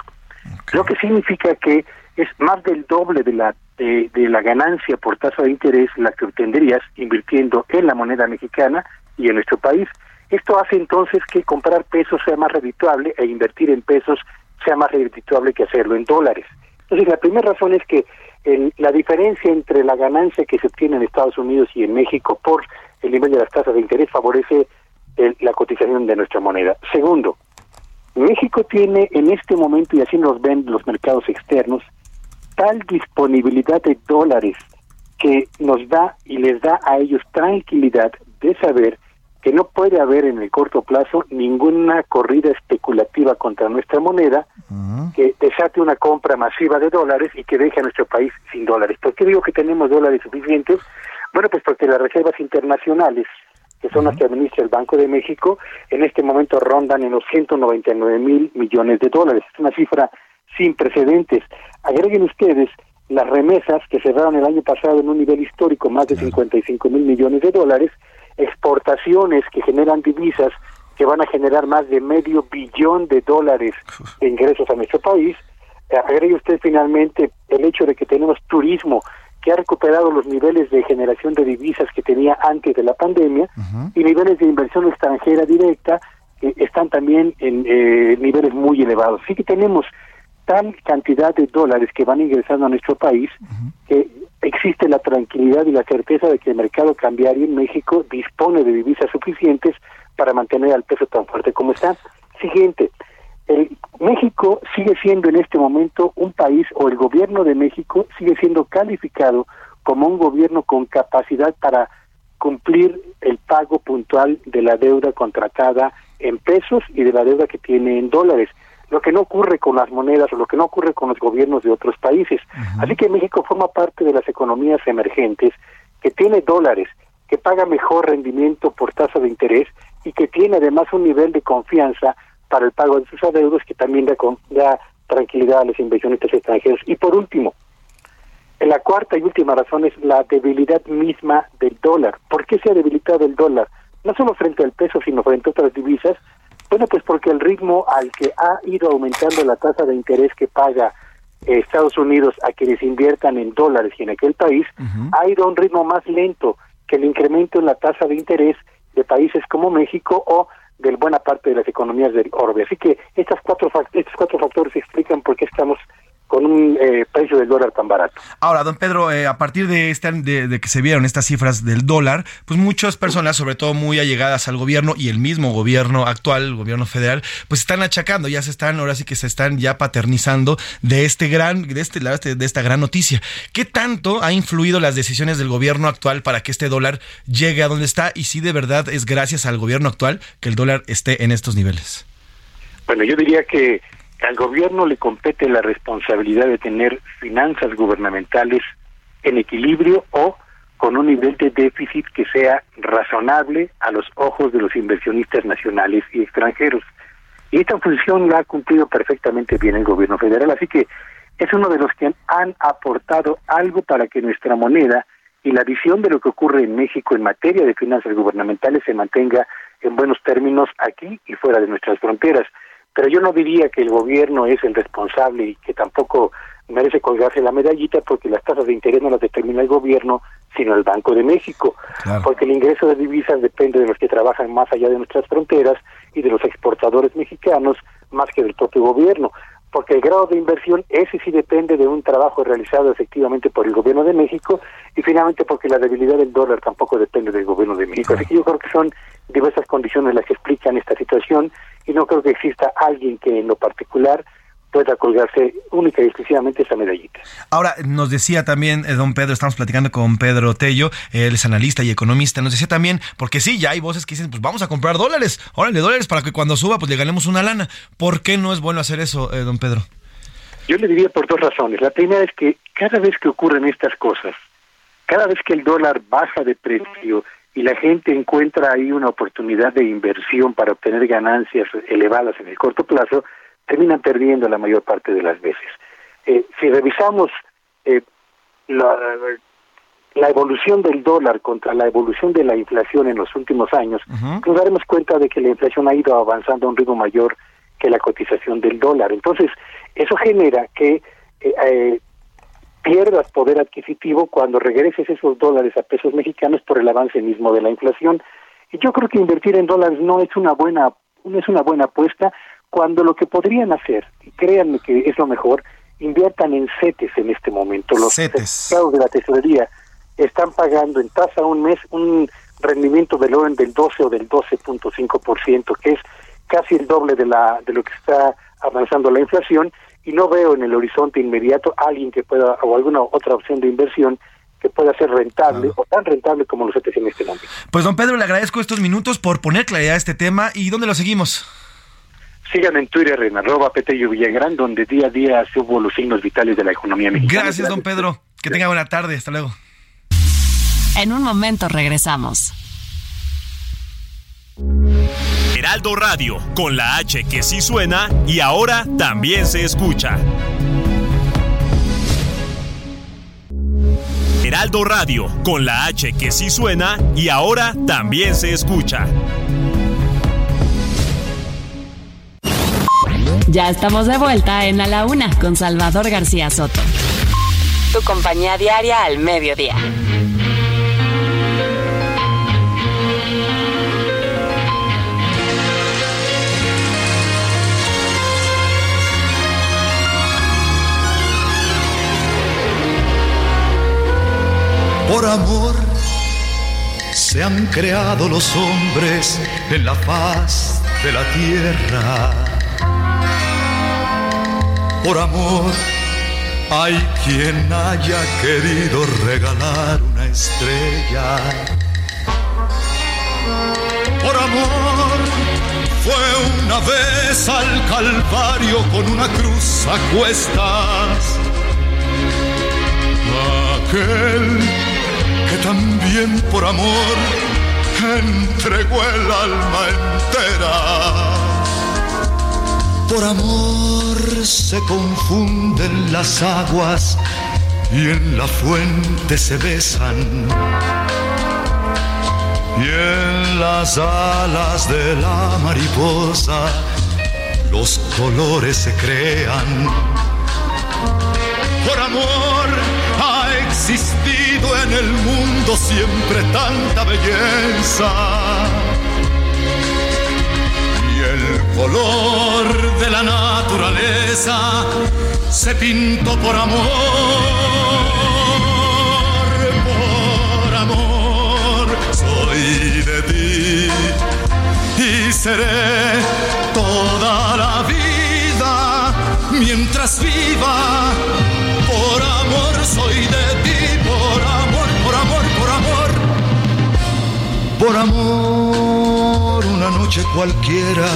Lo que significa que es más del doble de la de, la ganancia por tasa de interés la que obtendrías invirtiendo en la moneda mexicana y en nuestro país. Esto hace entonces que comprar pesos sea más redituable e invertir en pesos sea más redituable que hacerlo en dólares. Entonces, la primera razón es que la diferencia entre la ganancia que se obtiene en Estados Unidos y en México por el nivel de las tasas de interés favorece la cotización de nuestra moneda. Segundo, México tiene en este momento, y así nos ven los mercados externos, tal disponibilidad de dólares que nos da y les da a ellos tranquilidad de saber que no puede haber en el corto plazo ninguna corrida especulativa contra nuestra moneda que desate una compra masiva de dólares y que deje a nuestro país sin dólares. ¿Por qué digo que tenemos dólares suficientes? Bueno, pues porque las reservas internacionales, que son las que administra el Banco de México, en este momento rondan en los 199 mil millones de dólares. Es una cifra sin precedentes. Agreguen ustedes las remesas que cerraron el año pasado en un nivel histórico, más de 55 mil millones de dólares, exportaciones que generan divisas que van a generar más de medio billón de dólares de ingresos a nuestro país. Agregue usted finalmente el hecho de que tenemos turismo que ha recuperado los niveles de generación de divisas que tenía antes de la pandemia y niveles de inversión extranjera directa que están también en eh, niveles muy elevados. Así que tenemos tal cantidad de dólares que van ingresando a nuestro país que existe la tranquilidad y la certeza de que el mercado cambiario en México dispone de divisas suficientes para mantener al peso tan fuerte como está. Siguiente, el México sigue siendo en este momento un país o el gobierno de México sigue siendo calificado como un gobierno con capacidad para cumplir el pago puntual de la deuda contratada en pesos y de la deuda que tiene en dólares lo que no ocurre con las monedas o lo que no ocurre con los gobiernos de otros países. Así que México forma parte de las economías emergentes que tiene dólares, que paga mejor rendimiento por tasa de interés y que tiene además un nivel de confianza para el pago de sus adeudos que también da, da tranquilidad a los inversionistas extranjeros. Y por último, la cuarta y última razón es la debilidad misma del dólar. ¿Por qué se ha debilitado el dólar? No solo frente al peso, sino frente a otras divisas, bueno, pues porque el ritmo al que ha ido aumentando la tasa de interés que paga eh, Estados Unidos a quienes inviertan en dólares y en aquel país, ha ido a un ritmo más lento que el incremento en la tasa de interés de países como México o de buena parte de las economías del orbe. Así que estas cuatro, estos cuatro factores explican por qué estamos con un eh, precio del dólar tan barato. Ahora, don Pedro, eh, a partir de, este, de, que se vieron estas cifras del dólar, pues muchas personas, sobre todo muy allegadas al gobierno y el mismo gobierno actual, el gobierno federal, pues están achacando, ya se están, ahora sí que se están ya paternizando de este gran, de este, de esta gran noticia. ¿Qué tanto ha influido las decisiones del gobierno actual para que este dólar llegue a donde está? Y si de verdad es gracias al gobierno actual que el dólar esté en estos niveles. Bueno, yo diría que al gobierno le compete la responsabilidad de tener finanzas gubernamentales en equilibrio o con un nivel de déficit que sea razonable a los ojos de los inversionistas nacionales y extranjeros. Y esta función la ha cumplido perfectamente bien el gobierno federal, así que es uno de los que han aportado algo para que nuestra moneda y la visión de lo que ocurre en México en materia de finanzas gubernamentales se mantenga en buenos términos aquí y fuera de nuestras fronteras. Pero yo no diría que el gobierno es el responsable y que tampoco merece colgarse la medallita porque las tasas de interés no las determina el gobierno, sino el Banco de México, porque el ingreso de divisas depende de los que trabajan más allá de nuestras fronteras y de los exportadores mexicanos más que del propio gobierno, porque el grado de inversión ese sí depende de un trabajo realizado efectivamente por el gobierno de México y finalmente porque la debilidad del dólar tampoco depende del gobierno de México. Así que yo creo que son diversas condiciones las que explican esta situación y no creo que exista alguien que en lo particular pueda colgarse única y exclusivamente esa medallita. Ahora, nos decía también eh, don Pedro, estamos platicando con Pedro Tello, él es analista y economista, nos decía también, porque sí, ya hay voces que dicen, pues vamos a comprar dólares, órale, dólares para que cuando suba, pues le ganemos una lana. ¿Por qué no es bueno hacer eso, eh, don Pedro? Yo le diría por dos razones. La primera es que cada vez que ocurren estas cosas, cada vez que el dólar baja de precio y la gente encuentra ahí una oportunidad de inversión para obtener ganancias elevadas en el corto plazo, terminan perdiendo la mayor parte de las veces. Eh, si revisamos eh, la, la, evolución del dólar contra la evolución de la inflación en los últimos años, nos daremos cuenta de que la inflación ha ido avanzando a un ritmo mayor que la cotización del dólar. Entonces, eso genera que eh, pierdas poder adquisitivo cuando regreses esos dólares a pesos mexicanos por el avance mismo de la inflación. Y yo creo que invertir en dólares no es una buena no es una buena apuesta cuando lo que podrían hacer, y créanme que es lo mejor, inviertan en CETES en este momento. Los certificados de la tesorería están pagando en tasa un mes un rendimiento del orden del 12 o del 12.5%, que es casi el doble de, la, de lo que está avanzando la inflación, y no veo en el horizonte inmediato alguien que pueda, o alguna otra opción de inversión que pueda ser rentable o tan rentable como los CETES en este momento. Pues don Pedro, le agradezco estos minutos por poner claridad a este tema y ¿dónde lo seguimos? Síganme en Twitter en arroba Petello Villagrán, donde día a día subo los signos vitales de la economía mexicana. Gracias, don Pedro. Que tenga buena tarde. Hasta luego. En un momento regresamos. Heraldo Radio, con la H que sí suena y ahora también se escucha. Heraldo Radio, con la H que sí suena y ahora también se escucha. Ya estamos de vuelta en A la Una con Salvador García Soto. Tu compañía diaria al mediodía. Por amor se han creado los hombres en la faz de la tierra por amor hay quien haya querido regalar una estrella. Por amor fue una vez al Calvario con una cruz a cuestas. Aquel que también por amor entregó el alma entera por amor se confunden las aguas y en la fuente se besan. Y en las alas de la mariposa los colores se crean. Por amor ha existido en el mundo siempre tanta belleza color de la naturaleza se pintó por amor, por amor, soy de ti y seré toda la vida mientras viva. Por amor soy de ti, por amor, por amor, por amor, por amor, una noche cualquiera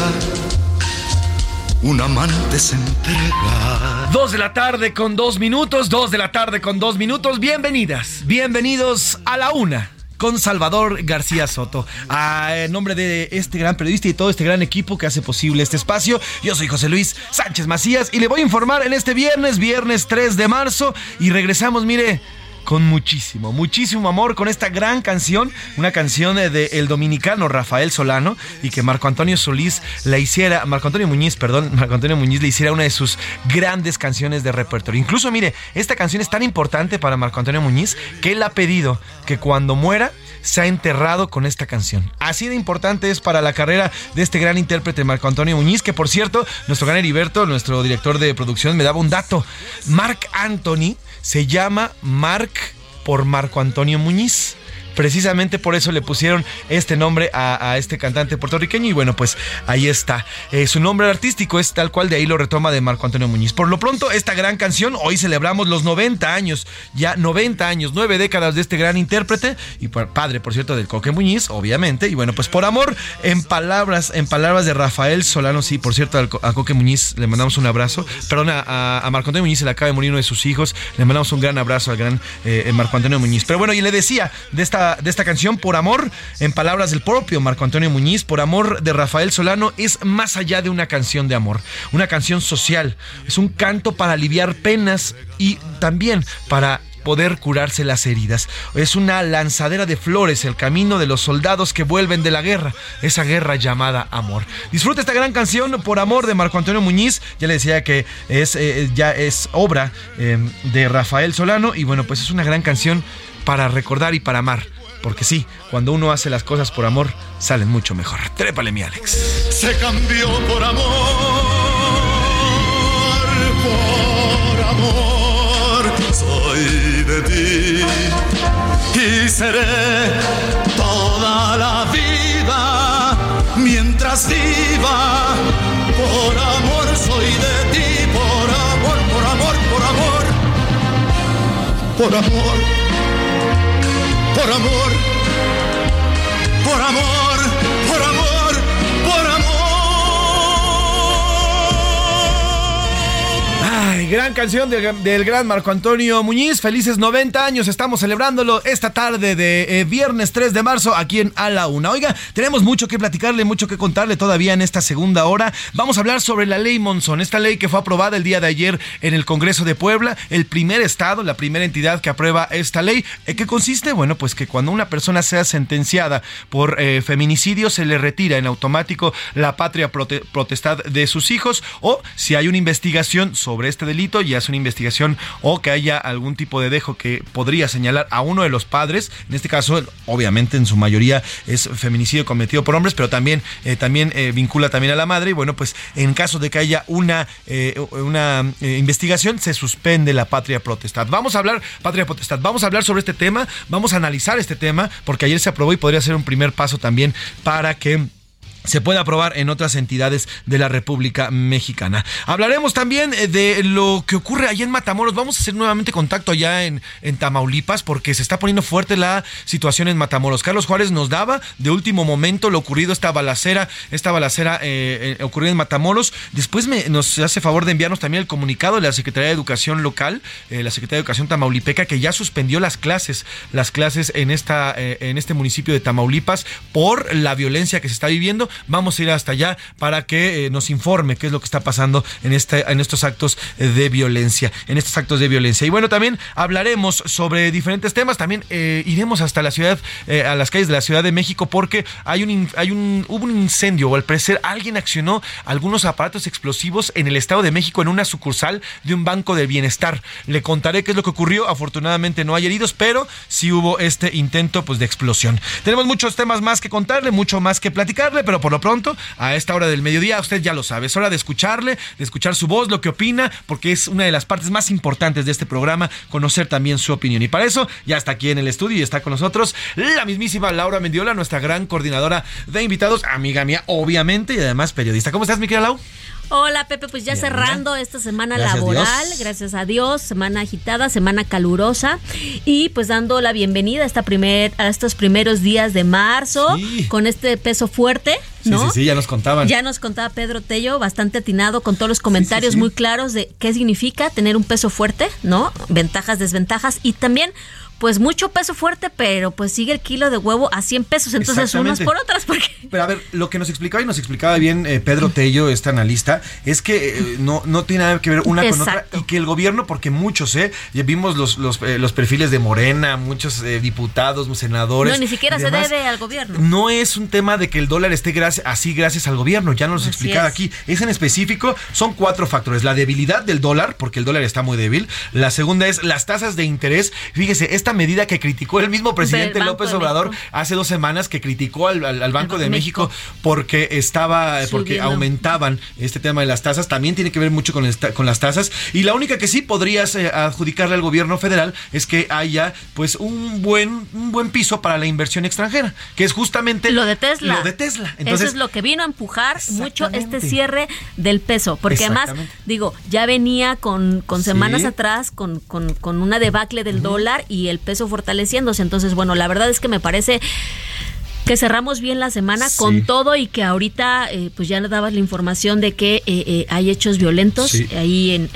un amante se entrega. Dos de la tarde con dos minutos, dos de la tarde con dos minutos. Bienvenidas, bienvenidos a la una con Salvador García Soto. A nombre de este gran periodista y todo este gran equipo que hace posible este espacio, yo soy José Luis Sánchez Macías y le voy a informar en este viernes, viernes 3 de marzo, y regresamos, mire con muchísimo, muchísimo amor con esta gran canción, una canción de el dominicano Rafael Solano y que Marco Antonio Solís la hiciera, Marco Antonio Muñiz, perdón, Marco Antonio Muñiz le hiciera una de sus grandes canciones de repertorio. Incluso mire, esta canción es tan importante para Marco Antonio Muñiz que él ha pedido que cuando muera se ha enterrado con esta canción. Así de importante es para la carrera de este gran intérprete Marco Antonio Muñiz, que por cierto, nuestro gran Heriberto, nuestro director de producción, me daba un dato. Marc Anthony se llama Marc por Marco Antonio Muñiz. Precisamente por eso le pusieron este nombre a, este cantante puertorriqueño. Y bueno, pues ahí está. Eh, su nombre artístico es tal cual, de ahí lo retoma de Marco Antonio Muñiz. Por lo pronto, esta gran canción, hoy celebramos los 90 años, ya 90 años, nueve décadas de este gran intérprete y padre, por cierto, del Coque Muñiz, obviamente. Y bueno, pues por amor, en palabras, en palabras de Rafael Solano, sí, por cierto, a Coque Muñiz le mandamos un abrazo. Perdón, a, Marco Antonio Muñiz se le acaba de morir uno de sus hijos. Le mandamos un gran abrazo al gran eh, Marco Antonio Muñiz. Pero bueno, y le decía de esta de esta canción, Por Amor, en palabras del propio Marco Antonio Muñiz, Por Amor de Rafael Solano, es más allá de una canción de amor, una canción social, es un canto para aliviar penas y también para poder curarse las heridas. Es una lanzadera de flores, el camino de los soldados que vuelven de la guerra, esa guerra llamada amor. Disfruta esta gran canción por amor de Marco Antonio Muñiz. Ya le decía que es eh, ya es obra eh, de Rafael Solano y bueno, pues es una gran canción para recordar y para amar. Porque sí, cuando uno hace las cosas por amor, salen mucho mejor. Trépale, mi Alex. Se cambió por amor, por amor. Soy de ti y seré toda la vida mientras viva. Por amor soy de ti, por amor, por amor, por amor. Por amor por amor, por amor, Ay, gran canción del, gran Marco Antonio Muñiz. Felices 90 años. Estamos celebrándolo esta tarde de eh, viernes 3 de marzo aquí en A la Una. Oiga, tenemos mucho que platicarle, mucho que contarle todavía en esta segunda hora. Vamos a hablar sobre la ley Monzón, esta ley que fue aprobada el día de ayer en el Congreso de Puebla, el primer estado, la primera entidad que aprueba esta ley. ¿En qué consiste? Bueno, pues que cuando una persona sea sentenciada por eh, feminicidio se le retira en automático la patria protestad de sus hijos o si hay una investigación sobre este delito y hace una investigación o que haya algún tipo de dejo que podría señalar a uno de los padres, en este caso obviamente en su mayoría es feminicidio cometido por hombres, pero también, eh, también eh, vincula también a la madre y bueno, pues en caso de que haya una, eh, una investigación se suspende la patria potestad. Vamos a hablar, patria potestad, vamos a hablar sobre este tema, vamos a analizar este tema porque ayer se aprobó y podría ser un primer paso también para que se puede aprobar en otras entidades de la República Mexicana. Hablaremos también eh, de lo que ocurre allá en Matamoros. Vamos a hacer nuevamente contacto allá en, Tamaulipas porque se está poniendo fuerte la situación en Matamoros. Carlos Juárez nos daba de último momento lo ocurrido, esta balacera, esta balacera eh, eh, ocurrida en Matamoros. Después me, nos hace favor de enviarnos también el comunicado de la Secretaría de Educación local, la Secretaría de Educación Tamaulipeca, que ya suspendió las clases, las clases en, esta, en este municipio de Tamaulipas por la violencia que se está viviendo Vamos a ir hasta allá para que eh, nos informe qué es lo que está pasando en, este, en estos actos de violencia, en estos actos de violencia. Y bueno, también hablaremos sobre diferentes temas. También eh, iremos hasta la ciudad, eh, a las calles de la Ciudad de México, porque hay un, hay un, hubo un incendio, o al parecer alguien accionó algunos aparatos explosivos en el Estado de México en una sucursal de un banco de bienestar. Le contaré qué es lo que ocurrió. Afortunadamente no hay heridos, pero sí hubo este intento pues, de explosión. Tenemos muchos temas más que contarle, mucho más que platicarle, pero por lo pronto, a esta hora del mediodía, usted ya lo sabe, es hora de escucharle, de escuchar su voz, lo que opina, porque es una de las partes más importantes de este programa, conocer también su opinión. Y para eso, ya está aquí en el estudio y está con nosotros la mismísima Laura Mendiola, nuestra gran coordinadora de invitados, amiga mía, obviamente, y además periodista. ¿Cómo estás, mi querida Lau? Hola Pepe, pues ya cerrando esta semana laboral, gracias a Dios, semana agitada, semana calurosa y pues dando la bienvenida a, esta primer, a estos primeros días de marzo con este peso fuerte, ¿no? Sí, sí, sí, ya nos contaban. Ya nos contaba Pedro Tello, bastante atinado con todos los comentarios muy claros de qué significa tener un peso fuerte, ¿no? Ventajas, desventajas y también pues mucho peso fuerte, pero pues sigue el kilo de huevo a 100 pesos. Entonces, unas por otras. Porque... Pero a ver, lo que nos explicaba y nos explicaba bien eh, Pedro Tello, este analista, es que eh, no, no tiene nada que ver una con otra y que el gobierno, porque muchos, ¿eh? Ya vimos los, los, eh, los perfiles de Morena, muchos diputados, senadores. No, ni siquiera se debe al gobierno. No es un tema de que el dólar esté gracias, así gracias al gobierno, ya nos explicaba aquí. Es en específico, son cuatro factores. La debilidad del dólar, porque el dólar está muy débil. La segunda es las tasas de interés. Fíjese, esta medida que criticó el mismo presidente López Obrador hace dos semanas, que criticó al, Banco de México, porque estaba, porque aumentaban este tema de las tasas, también tiene que ver mucho con, con las tasas. Y la única que sí podrías eh, adjudicarle al gobierno federal es que haya pues un buen, un buen piso para la inversión extranjera, que es justamente lo de Tesla. Lo de Tesla. Entonces, Eso es lo que vino a empujar mucho este cierre del peso, porque además, digo, ya venía con, con semanas atrás con, con, con, una debacle del dólar y el peso fortaleciéndose. Entonces, bueno, la verdad es que me parece que cerramos bien la semana con todo y que ahorita eh, pues ya le dabas la información de que eh, eh, hay hechos violentos ahí en,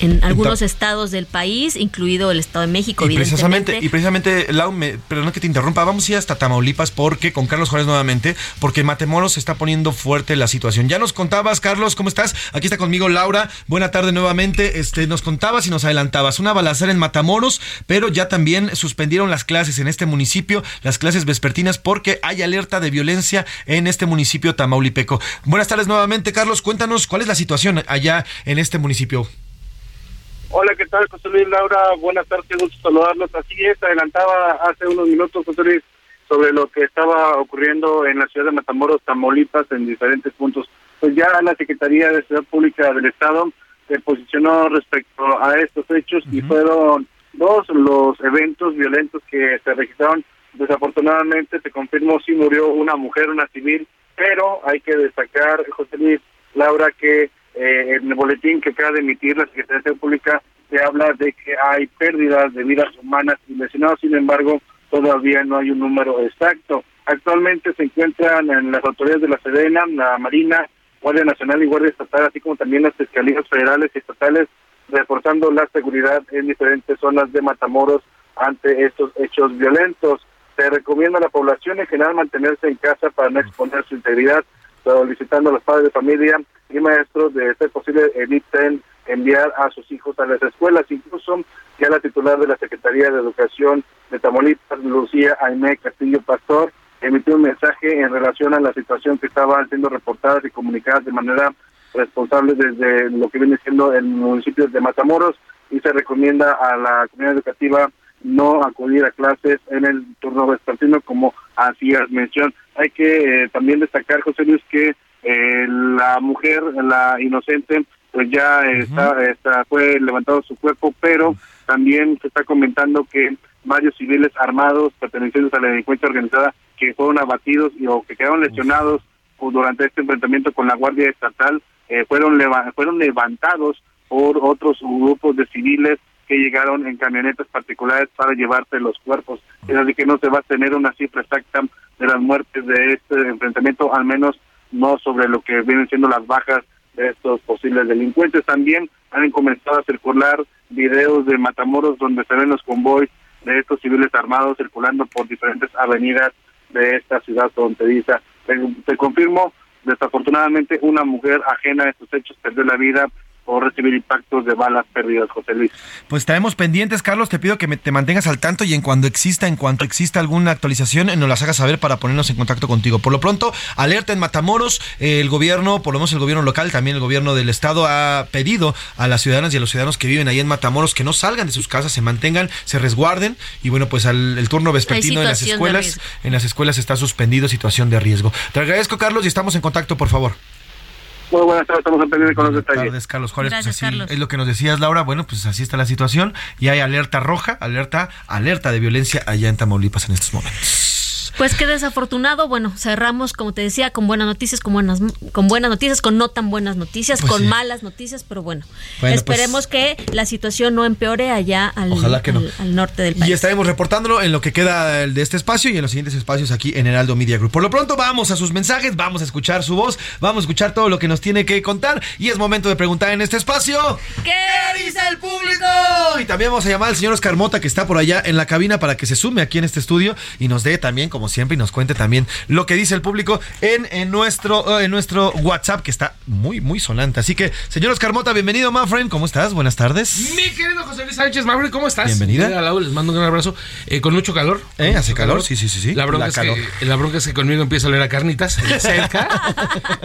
en, algunos estados del país, incluido el Estado de México. Y precisamente, y precisamente, Lau, perdón que te interrumpa, vamos a ir hasta Tamaulipas porque con Carlos Juárez nuevamente, porque Matemoros se está poniendo fuerte la situación. Ya nos contabas, Carlos, ¿cómo estás? Aquí está conmigo Laura. Buena tarde nuevamente. Este, nos contabas y nos adelantabas una balacera en Matamoros, pero ya también suspendieron las clases en este municipio, las clases vespertinas porque hay alerta de violencia en este municipio tamaulipeco. Buenas tardes nuevamente, Carlos. Cuéntanos cuál es la situación allá en este municipio. Hola, ¿qué tal, José Luis Laura? Buenas tardes, gusto saludarlos. Así es, adelantaba hace unos minutos, José Luis, sobre lo que estaba ocurriendo en la ciudad de Matamoros, Tamaulipas, en diferentes puntos. Pues ya la Secretaría de Ciudad Pública del Estado se posicionó respecto a estos hechos y fueron dos los eventos violentos que se registraron Desafortunadamente, se confirmó si murió una mujer, una civil, pero hay que destacar, José Luis, Laura, que eh, en el boletín que acaba de emitir la Secretaría de Pública se habla de que hay pérdidas de vidas humanas y lesionados, sin embargo, todavía no hay un número exacto. Actualmente se encuentran en las autoridades de la Sedena, la Marina, Guardia Nacional y Guardia Estatal, así como también las fiscalías federales y estatales, reforzando la seguridad en diferentes zonas de Matamoros ante estos hechos violentos. Se recomienda a la población en general mantenerse en casa para no exponer su integridad, solicitando a los padres de familia y maestros de ser posible eviten enviar a sus hijos a las escuelas. Incluso ya la titular de la Secretaría de Educación de Tamaulipas, Lucía Aime Castillo Pastor, emitió un mensaje en relación a la situación que estaba siendo reportada y comunicada de manera responsable desde lo que viene siendo el municipio de Matamoros y se recomienda a la comunidad educativa no acudir a clases en el turno vespertino como hacías mención. Hay que eh, también destacar, José Luis, que eh, la mujer, la inocente, pues ya está, está, fue levantado su cuerpo, pero también se está comentando que varios civiles armados pertenecientes a la delincuencia organizada que fueron abatidos y, o que quedaron lesionados durante este enfrentamiento con la Guardia Estatal eh, fueron fueron levantados por otros grupos de civiles que llegaron en camionetas particulares para llevarse los cuerpos. Es así que no se va a tener una cifra exacta de las muertes de este enfrentamiento, al menos no sobre lo que vienen siendo las bajas de estos posibles delincuentes. También han comenzado a circular videos de Matamoros donde se ven los convoys de estos civiles armados circulando por diferentes avenidas de esta ciudad fronteriza. Te, confirmo, desafortunadamente una mujer ajena a estos hechos perdió la vida o recibir impactos de balas perdidas, José Luis. Pues estaremos pendientes, Carlos. Te pido que te mantengas al tanto y en cuando exista, en cuanto exista alguna actualización, nos las hagas saber para ponernos en contacto contigo. Por lo pronto, alerta en Matamoros. El gobierno, por lo menos el gobierno local, también el gobierno del estado ha pedido a las ciudadanas y a los ciudadanos que viven ahí en Matamoros que no salgan de sus casas, se mantengan, se resguarden y bueno, pues al, el turno vespertino en las escuelas, en las escuelas está suspendido, situación de riesgo. Te agradezco, Carlos, y estamos en contacto, por favor. Muy buenas tardes, estamos pendientes con los detalles. Buenas tardes, Carlos Juárez. pues así es lo que nos decías, Laura. Bueno, pues así está la situación y hay alerta roja, alerta, alerta de violencia allá en Tamaulipas en estos momentos. Pues qué desafortunado. Bueno, cerramos, como te decía, con buenas noticias, con buenas, con buenas noticias, con no tan buenas noticias, Pues con sí. malas noticias, pero bueno, Bueno, esperemos que la situación no empeore allá al, Ojalá que no. al- al norte del Y país. estaremos reportándolo en lo que queda de este espacio y en los siguientes espacios aquí en Heraldo Media Group. Por lo pronto vamos a sus mensajes, vamos a escuchar su voz, vamos a escuchar todo lo que nos tiene que contar y es momento de preguntar en este espacio. ¿Qué dice el público? Y también vamos a llamar al señor Oscar Mota que está por allá en la cabina para que se sume aquí en este estudio y nos dé también, como siempre, y nos cuente también lo que dice el público en, en nuestro, eh, en nuestro WhatsApp que está muy, muy sonante. Así que, señor Oscar Mota, bienvenido, Mafren, ¿cómo estás? Buenas tardes. Mi querido José Luis Sánchez Mabri, ¿cómo estás? Bienvenida. Lau, les mando un gran abrazo. Eh, con mucho calor. ¿Eh? ¿Hace mucho calor? Sí, sí, sí, sí. La bronca, La es calor. Que, la bronca es que conmigo empieza a oler a carnitas cerca.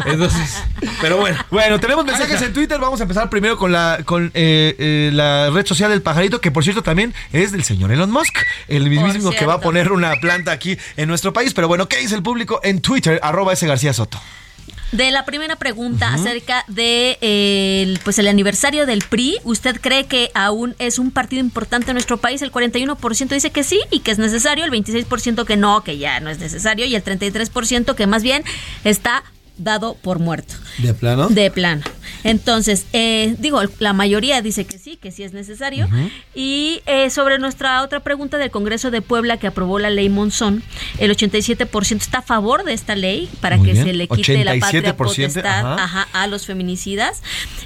Entonces, pero bueno. Bueno, tenemos mensajes en Twitter. Vamos a empezar primero con la con eh, eh, la red social del pajarito, que por cierto también es del señor Elon Musk, el mismísimo que va a poner una planta aquí en nuestro país. Pero bueno, ¿qué dice el público en Twitter? Arroba ese García Soto. De la primera pregunta acerca de eh, el, pues el aniversario del PRI, ¿usted cree que aún es un partido importante en nuestro país? El 41% dice que sí y que es necesario, el 26% que no, que ya no es necesario y el 33% que más bien está dado por muerto. ¿De plano? De plano. Entonces, eh, digo, la mayoría dice que sí, que sí es necesario. Y eh, sobre nuestra otra pregunta del Congreso de Puebla que aprobó la ley Monzón, el 87% está a favor de esta ley para Muy que bien. se le quite la patria 87%, potestad ajá. ajá, a los feminicidas.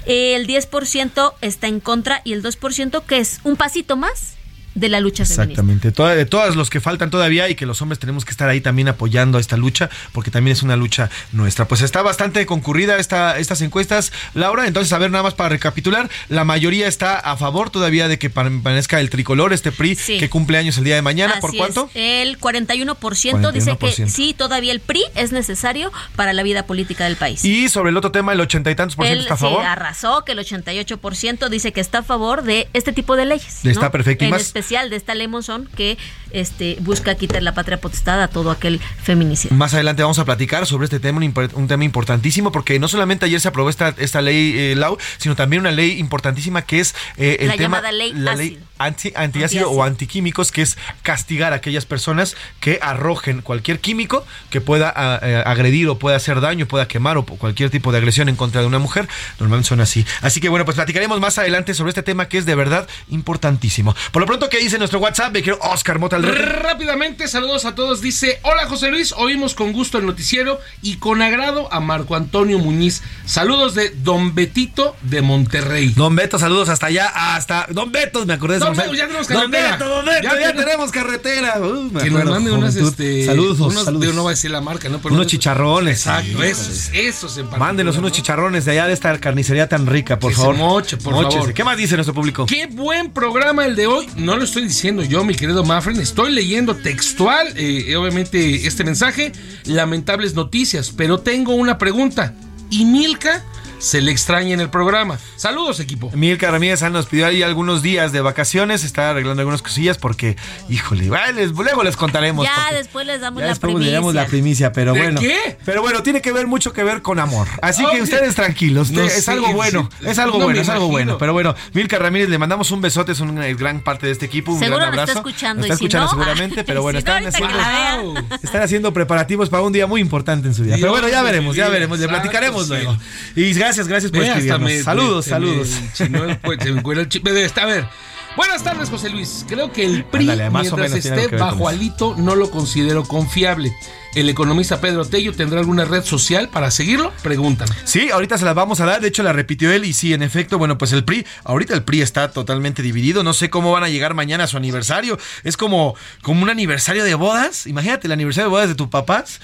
El 10% está en contra y el 2% que es un pasito más de la lucha feminista. Exactamente. De todas los que faltan todavía y que los hombres tenemos que estar ahí también apoyando esta lucha, porque también es una lucha nuestra. Pues está bastante concurrida esta, estas encuestas, Laura. Entonces, a ver, nada más para recapitular, la mayoría está a favor todavía de que permanezca el tricolor, este PRI, Sí. que cumple años el día de mañana. ¿Por cuánto? es. El 41%, dice que 41%. sí, todavía el PRI es necesario para la vida política del país. Y sobre el otro tema, el ochenta y tantos por ciento está a sí favor. arrasó que el 88% dice que está a favor de este tipo de leyes. Está ¿no? perfecto. Y En más- especial de esta ley Monzón que este, busca quitar la patria potestad a todo aquel feminicidio. Más adelante vamos a platicar sobre este tema, un, un tema importantísimo, porque no solamente ayer se aprobó esta, esta ley, eh, Lau, sino también una ley importantísima que es eh, el La tema, llamada ley la ácido. ley anti, antiácido o antiquímicos, que es castigar a aquellas personas que arrojen cualquier químico que pueda ah, eh, agredir o pueda hacer daño, pueda quemar o cualquier tipo de agresión en contra de una mujer. Normalmente son así. Así que bueno, pues platicaremos más adelante sobre este tema que es de verdad importantísimo. Por lo pronto, ¿qué dice nuestro WhatsApp? Me quiero Oscar Mota Rápidamente, saludos a todos. Dice: Hola José Luis, oímos con gusto el noticiero y con agrado a Marco Antonio Muñiz. Saludos de Don Betito de Monterrey. Don Beto, saludos hasta allá, hasta Don Beto, me acordé de Ya tenemos Don carretera. Beto, Don Beto, Ya ya, tenemos- carretera. Uh, que nos acuerdo, mande unas, este, saludos, unos, saludos. no va a decir la marca, ¿no? Pero unos chicharrones. Exacto, sí, esos, esos en particular, Mándenos unos ¿no? chicharrones de allá de esta carnicería tan rica, por Que favor. moche, por favor. ¿Qué más dice nuestro público? Qué buen programa el de hoy. No lo estoy diciendo yo, mi querido Mafren. Estoy leyendo textual, eh, obviamente, este mensaje. Lamentables noticias, pero tengo una pregunta. ¿Y Milka se le extraña en el programa? Saludos, equipo. Milka Ramírez nos pidió ahí algunos días de vacaciones, está arreglando algunas cosillas porque, híjole, les- luego les contaremos. Ya después les damos ya la después les primicia. damos la primicia, pero ¿De bueno. qué? Pero bueno, tiene que ver mucho que ver con amor. Así que ustedes tranquilos, No es algo bueno, sí, es algo no bueno, es algo imagino. bueno. Pero bueno, Milka Ramírez, le mandamos un besote, es una gran parte de este equipo, un Seguro gran abrazo. está escuchando, está y si escuchando no, seguramente, pero bueno, si no, están haciendo, están preparativos para un día muy importante en su vida. Dios pero bueno, ya veremos, ya veremos, le platicaremos luego. Y gracias, gracias por escribirnos. saludos, me- saludos. se me se me A ver. Buenas tardes, José Luis. Creo que el PRI, Ándale, mientras esté bajo alito, no lo considero confiable. ¿El economista Pedro Tello tendrá alguna red social para seguirlo? Preguntan. Sí, ahorita se las vamos a dar. De hecho, la repitió él. Y sí, en efecto, bueno, pues el PRI, ahorita el PRI está totalmente dividido. No sé cómo van a llegar mañana a su aniversario. Es como, como un aniversario de bodas. Imagínate el aniversario de bodas de tus papás.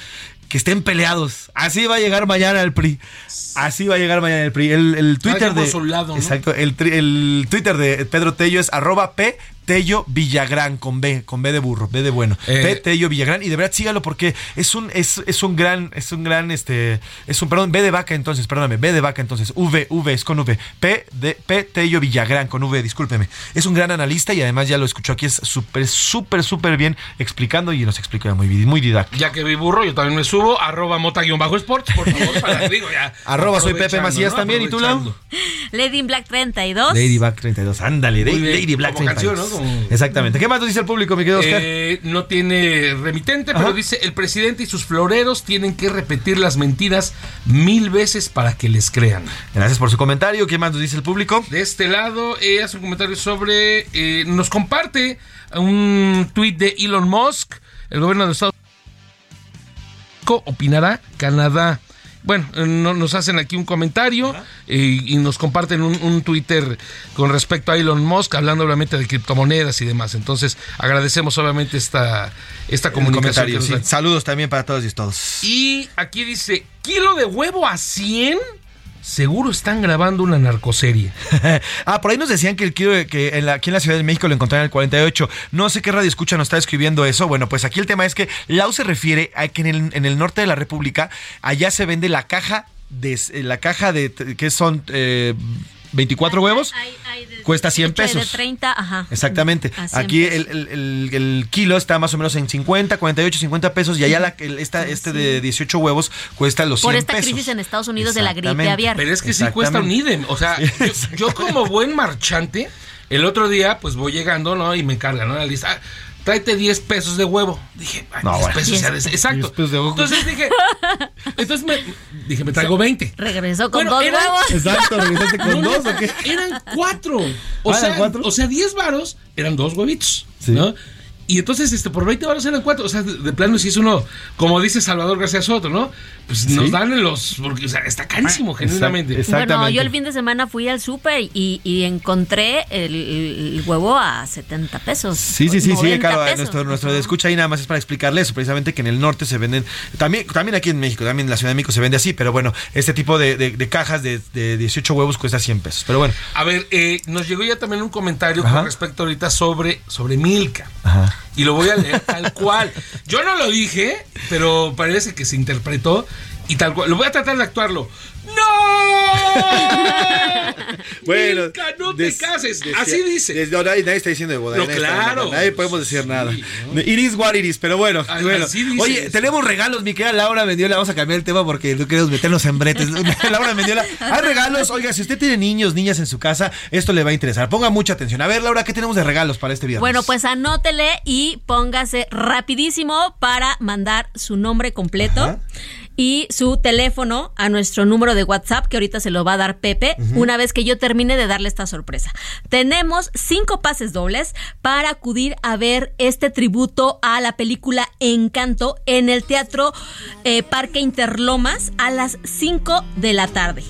Que estén peleados. Así va a llegar mañana el PRI. Así va a llegar mañana el PRI. El, el Twitter de. lado, ¿no? Exacto. El, el Twitter de Pedro Tello es arroba P. Tello Villagrán con B, con B de burro, B de bueno. Eh. P. Tello Villagrán. Y de verdad sígalo porque es un, es, es un gran, es un gran, este, es un, perdón, B de vaca entonces, perdóname, B de vaca entonces, V, V, es con V. P de P. Tello Villagrán con V, discúlpeme. Es un gran analista y además ya lo escuchó aquí, es súper, súper, súper bien explicando y nos explica muy, muy didáctico. Ya que vi burro, yo también me subo. Arroba mota-sports, por favor. Para, digo, ya, Arroba soy Pepe Macías ¿no? también, ¿y tú, Lau? Lady Black 32. Lady Back 32, ándale, Lady, Lady Black como canción, 32. ¿no? Exactamente. ¿Qué más nos dice el público, mi querido Oscar? Eh, no tiene remitente, pero dice, el presidente y sus floreros tienen que repetir las mentiras mil veces para que les crean. Gracias por su comentario. ¿Qué más nos dice el público? De este lado, eh, hace un comentario sobre, eh, nos comparte un tuit de Elon Musk, el gobierno de Estados Unidos opinará Canadá. Bueno, eh, no- nos hacen aquí un comentario eh, y nos comparten un, un Twitter con respecto a Elon Musk, hablando obviamente de criptomonedas y demás. Entonces, agradecemos obviamente esta, esta comunicación. comentario, que nos sí. dan. Saludos también para todos y todos. Y aquí dice, kilo de huevo a 100. Seguro están grabando una narcoserie. ah, por ahí nos decían que el que en la- aquí en la Ciudad de México lo encontraron en el 48. No sé qué radio escucha nos está escribiendo eso. Bueno, pues aquí el tema es que Lau se refiere a que en el, en el norte de la República allá se vende la caja de la caja de que son eh, 24 huevos. Cuesta 100 Leche pesos. De 30, ajá. Exactamente. A 100 Aquí pesos. el, el- el- el kilo está más o menos en 50, 48, 50 pesos y allá la, el- esta, este de 18 huevos cuesta los 100 Por esta pesos. crisis en Estados Unidos de la gripe aviar. Pero es que sí cuesta un idem. O sea, yo, yo como buen marchante, el otro día pues voy llegando, ¿no? Y me cargan, ¿no? La lista. "Ah, tráete 10 pesos de huevo. Dije, "Ah, No, 10 bueno. pesos. 10 ya des- exacto. 10 pesos de huevo. Entonces dije, entonces me, dije, me traigo 20. Regresó con Bueno, dos eran- huevos. Exacto, regresaste con No, dos no, o qué? Eran cuatro. O, Ah, ¿eran sea, cuatro? o sea, 10 varos eran dos huevitos. ¿no? Y entonces, este, por 20 varos eran cuatro. O sea, de, de plano, si es uno, como dice Salvador García Soto, ¿no? Pues nos Sí. dan en los. Porque, o sea, está carísimo, Exact- genuinamente. Bueno, yo el fin de semana fui al súper y, y encontré el, el huevo a 70 pesos. Sí, sí, sí, sí, 90 claro, pesos. nuestro, nuestro de escucha ahí nada más es para explicarle eso, precisamente que en el norte se venden, también, también aquí en México, también en la Ciudad de México se vende así, pero bueno, este tipo de, de- de cajas de, de 18 huevos cuesta 100 pesos, pero bueno. A ver, eh, nos llegó ya también un comentario Ajá. con respecto ahorita sobre, sobre Milka. Ajá. Y lo voy a leer tal cual. Yo no lo dije, pero parece que se interpretó y tal cual. Lo voy a tratar de actuarlo. ¡No! Bueno, Milka, no des- te cases. decía- Así dice. des- no, nadie, nadie está diciendo de boda. No, nadie claro. nadie podemos decir nada. Iris what iris, pero bueno. Bueno. Oye, eso. tenemos regalos, mi querida Laura Mendiola. Vamos a cambiar el tema porque no queremos meternos en bretes. Laura Mendiola, hay regalos. Oiga, si usted tiene niños, niñas en su casa, esto le va a interesar. Ponga mucha atención. A ver, Laura, ¿qué tenemos de regalos para este viernes? Bueno, pues anótele y póngase rapidísimo para mandar su nombre completo. Y su teléfono a nuestro número de WhatsApp, que ahorita se lo va a dar Pepe, una vez que yo termine de darle esta sorpresa. Tenemos cinco pases dobles para acudir a ver este tributo a la película Encanto en el Teatro eh, Parque Interlomas a las 5 de la tarde.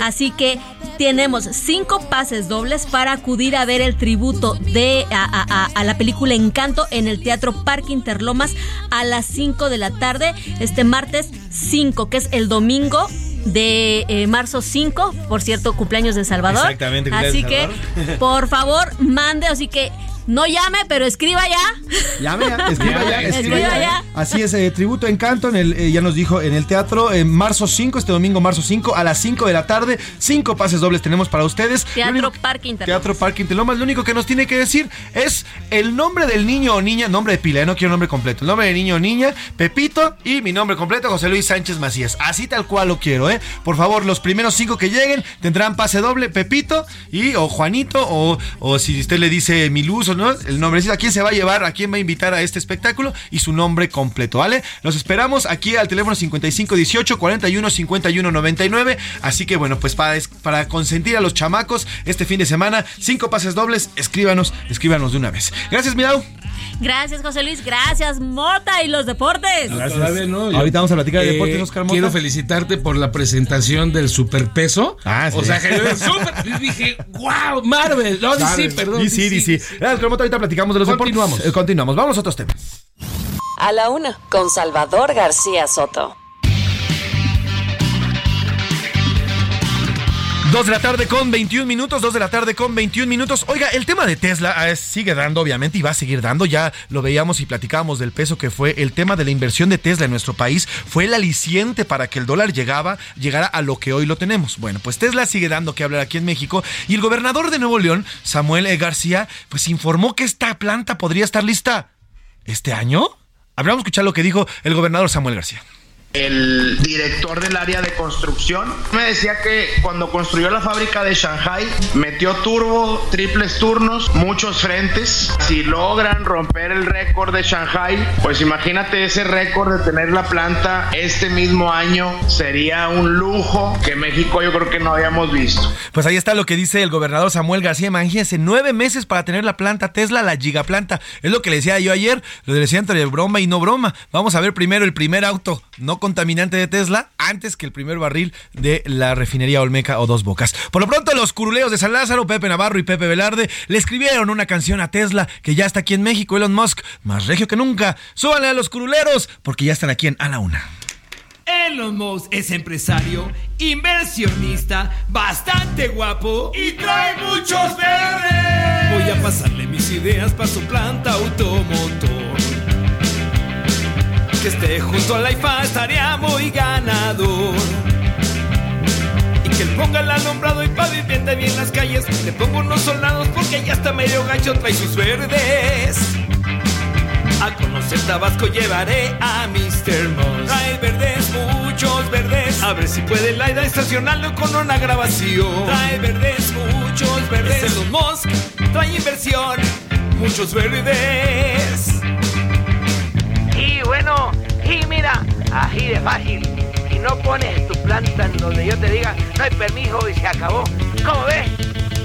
Así que tenemos cinco pases dobles para acudir a ver el tributo de a, a- a- a la película Encanto en el Teatro Parque Interlomas a las 5 de la tarde, este martes 5, que es el domingo de eh, marzo 5, por cierto, cumpleaños de Salvador. Exactamente, cumpleaños Así de que, Salvador. por favor, mande, así que no llame, pero escriba ya. Llame ya, escriba ya, escriba Escriba ya. ya. Así es, eh, tributo Encanto, en el, eh, ya nos dijo, en el teatro, en marzo 5, este domingo marzo 5, a las 5 de la tarde, cinco pases dobles tenemos para ustedes. Teatro Parque Interlomas. Teatro Parque Interlomas, lo único que nos tiene que decir es el nombre del niño o niña, nombre de pila, eh, no quiero nombre completo, el nombre del niño o niña, Pepito y mi nombre completo, José Luis Sánchez Macías. Así tal cual lo quiero, ¿eh? Por favor, los primeros cinco que lleguen tendrán pase doble, Pepito y o Juanito o, o si usted le dice Miluz o el nombre, a quién se va a llevar, a quién va a invitar a este espectáculo y su nombre completo, ¿vale? Los esperamos aquí al teléfono 5518 41 51 99. Así que bueno, pues para, para consentir a los chamacos este fin de semana, cinco pases dobles, escríbanos, escríbanos de una vez. Gracias, Miau. Gracias, José Luis. Gracias, Mota y los deportes. Todavía no. yo- Ahorita vamos a platicar de Eh, deportes, Oscar Mota. Quiero felicitarte por la presentación del superpeso. Ah, sí. O sea, que yo super, y dije, wow, Marvel. No, sí, perdón. DC, DC. Gracias, Oscar Mota. Ahorita platicamos de los Continuamos. deportes. Eh, Continuamos. Vamos a otros temas. A la una, con Salvador García Soto. Dos de la tarde con 21 minutos, dos de la tarde con 21 minutos. Oiga, el tema de Tesla eh, sigue dando, obviamente, y va a seguir dando. Ya lo veíamos y platicábamos del peso que fue el tema de la inversión de Tesla en nuestro país. Fue el aliciente para que el dólar llegaba, llegara a lo que hoy lo tenemos. Bueno, pues Tesla sigue dando que hablar aquí en México. Y el gobernador de Nuevo León, Samuel E. García, pues informó que esta planta podría estar lista este año. Hablamos escuchar lo que dijo el gobernador Samuel García. El director del área de construcción. Me decía que cuando construyó la fábrica de Shanghai, metió turbo, triples turnos, muchos frentes. Si logran romper el récord de Shanghai, pues imagínate ese récord de tener la planta este mismo año. Sería un lujo que México yo creo que no habíamos visto. Pues ahí está lo que dice el gobernador Samuel García. Imagínense, nueve meses para tener la planta Tesla, la gigaplanta. Es lo que le decía yo ayer, lo decía entre broma y no broma. Vamos a ver primero el primer auto no contaminante de Tesla antes que el primer barril de la refinería Olmeca o Dos Bocas. Por lo pronto, los curuleos de San Lázaro, Pepe Navarro y Pepe Velarde le escribieron una canción a Tesla que ya está aquí en México. Elon Musk, más regio que nunca. Súbanle a los curuleros porque ya están aquí en A la Una. Elon Musk es empresario, inversionista, bastante guapo y trae muchos verdes. Voy a pasarle mis ideas para su planta automotor. Que esté junto a la IFA estaría muy ganador. Y que él ponga el alumbrado y pavimente bien las calles. Le pongo unos soldados porque ya está medio gacho, trae sus verdes. A conocer Tabasco llevaré a Mr. Moss. Trae verdes, muchos verdes. A ver si puede Laida estacionarlo con una grabación. Trae verdes, muchos verdes. Es Elon Musk, trae inversión, muchos verdes. Bueno, y mira, así de fácil. Y no pones tu planta en donde yo te diga, no hay permiso y se acabó. ¿Cómo ves?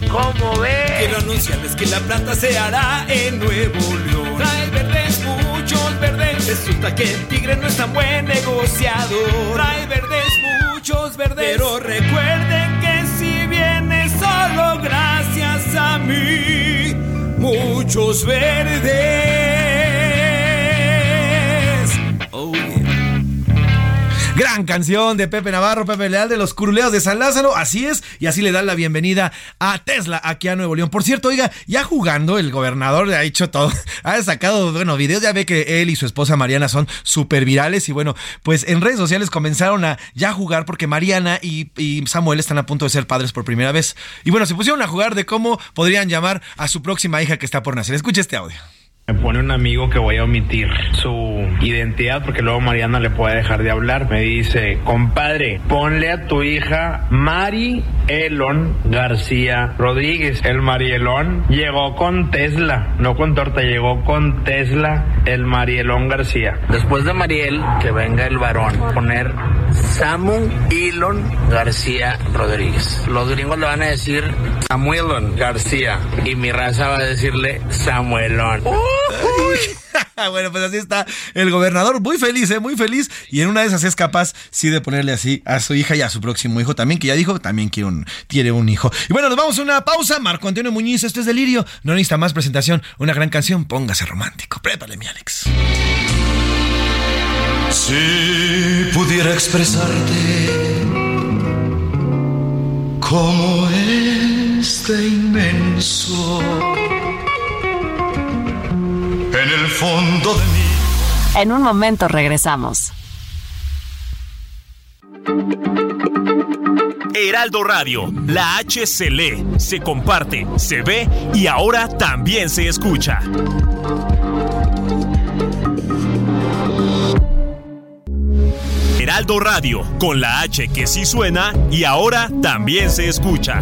¿Cómo ves? Quiero anunciarles que la planta se hará en Nuevo León. Trae verdes, muchos verdes. Resulta que el tigre no es tan buen negociador. Trae verdes, muchos verdes. Pero recuerden que si viene solo gracias a mí, muchos verdes. Gran canción de Pepe Navarro, Pepe Leal de los Curuleos de San Lázaro. Así es, y así le dan la bienvenida a Tesla aquí a Nuevo León. Por cierto, oiga, ya jugando, el gobernador le ha hecho todo. Ha sacado, bueno, videos. Ya ve que él y su esposa Mariana son súper virales. Y bueno, pues en redes sociales comenzaron a ya jugar porque Mariana y, y Samuel están a punto de ser padres por primera vez. Y bueno, se pusieron a jugar de cómo podrían llamar a su próxima hija que está por nacer. Escuche este audio. Me pone un amigo que voy a omitir su identidad porque luego Mariana le puede dejar de hablar. Me dice, compadre, ponle a tu hija Mari Elon García Rodríguez. El Marielón llegó con Tesla, no con torta, llegó con Tesla el Marielón García. Después de Mariel, que venga el varón, poner Samu Elon García Rodríguez. Los gringos le van a decir Samuelon García y mi raza va a decirle Samuelón. bueno, pues así está el gobernador, muy feliz, ¿eh? muy feliz. Y en una de esas es capaz, sí, de ponerle así a su hija y a su próximo hijo también, que ya dijo, también quiere un, tiene un hijo. Y bueno, nos vamos a una pausa. Marco Antonio Muñiz, esto es Delirio. No necesita más presentación, una gran canción, póngase romántico. Prépale, mi Alex. Si pudiera expresarte como este inmenso en el fondo de mí. En un momento regresamos. Heraldo Radio, la H se lee, se comparte, se ve y ahora también se escucha. Heraldo Radio, con la H que sí suena y ahora también se escucha.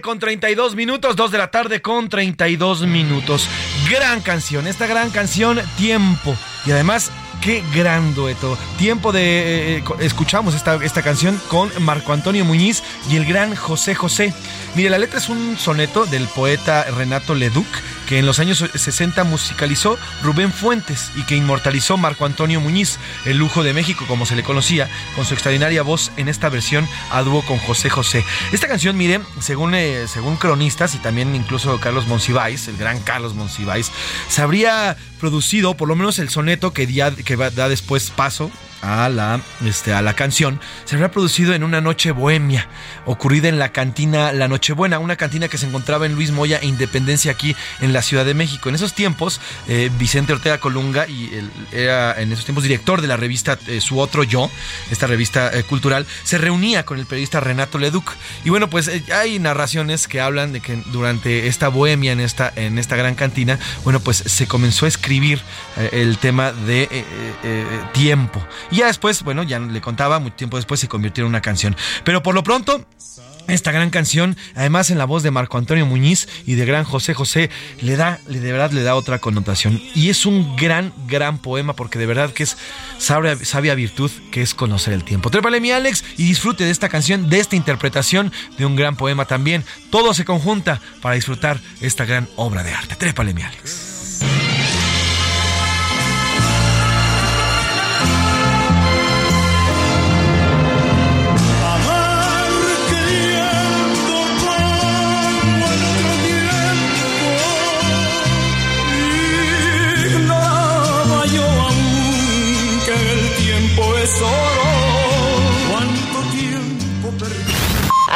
Con 32 minutos, 2 de la tarde con 32 minutos. Gran canción, esta gran canción, Tiempo. Y además, qué gran dueto. Tiempo de... eh, eh, escuchamos esta, esta canción con Marco Antonio Muñiz y el gran José José. Mire, la letra es un soneto del poeta Renato Leduc que en los años 60 musicalizó Rubén Fuentes y que inmortalizó Marco Antonio Muñiz, el lujo de México como se le conocía, con su extraordinaria voz en esta versión a dúo con José José. Esta canción, mire, según, eh, según cronistas y también incluso Carlos Monsiváis, el gran Carlos Monsiváis, se habría producido, por lo menos el soneto que, da después paso a la, este, a la canción, se habría producido en una noche bohemia, ocurrida en la cantina La Nochebuena, una cantina que se encontraba en Luis Moya e Independencia aquí en la Ciudad de México. En esos tiempos, eh, Vicente Ortega Colunga y él era en esos tiempos director de la revista eh, Su Otro Yo, esta revista eh, cultural, se reunía con el periodista Renato Leduc. Y bueno, pues hay narraciones que hablan de que durante esta bohemia en esta, en esta gran cantina, bueno, pues se comenzó a escribir el tema de tiempo. Y ya después, bueno, ya le contaba, mucho tiempo después se convirtió en una canción. Pero por lo pronto, esta gran canción, además en la voz de Marco Antonio Muñiz y de gran José José, le da, de verdad le da otra connotación. Y es un gran, gran poema porque de verdad que es sabia, sabia virtud que es conocer el tiempo. Trépale mi Alex y disfrute de esta canción, de esta interpretación de un gran poema también. Todo se conjunta para disfrutar esta gran obra de arte. Trépale mi Alex.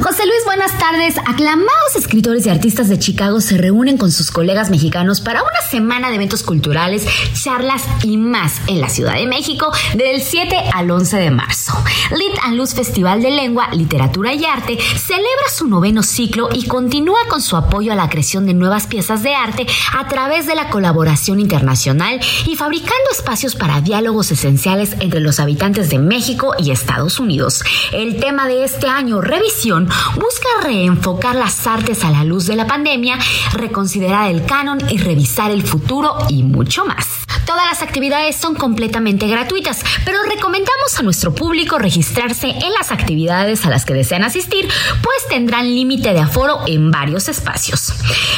José Luis, buenas tardes. Aclamados escritores y artistas de Chicago se reúnen con sus colegas mexicanos para una semana de eventos culturales, charlas y más en la Ciudad de México del 7 al 11 de marzo. Lit and Luz Festival de Lengua, Literatura y Arte celebra su noveno ciclo y continúa con su apoyo a la creación de nuevas piezas de arte a través de la colaboración internacional y fabricando espacios para diálogos esenciales entre los habitantes de México y Estados Unidos. El tema de este año, Revisión, busca reenfocar las artes a la luz de la pandemia, reconsiderar el canon y revisar el futuro y mucho más. Todas las actividades son completamente gratuitas, pero recomendamos a nuestro público registrarse en las actividades a las que desean asistir, pues tendrán límite de aforo en varios espacios.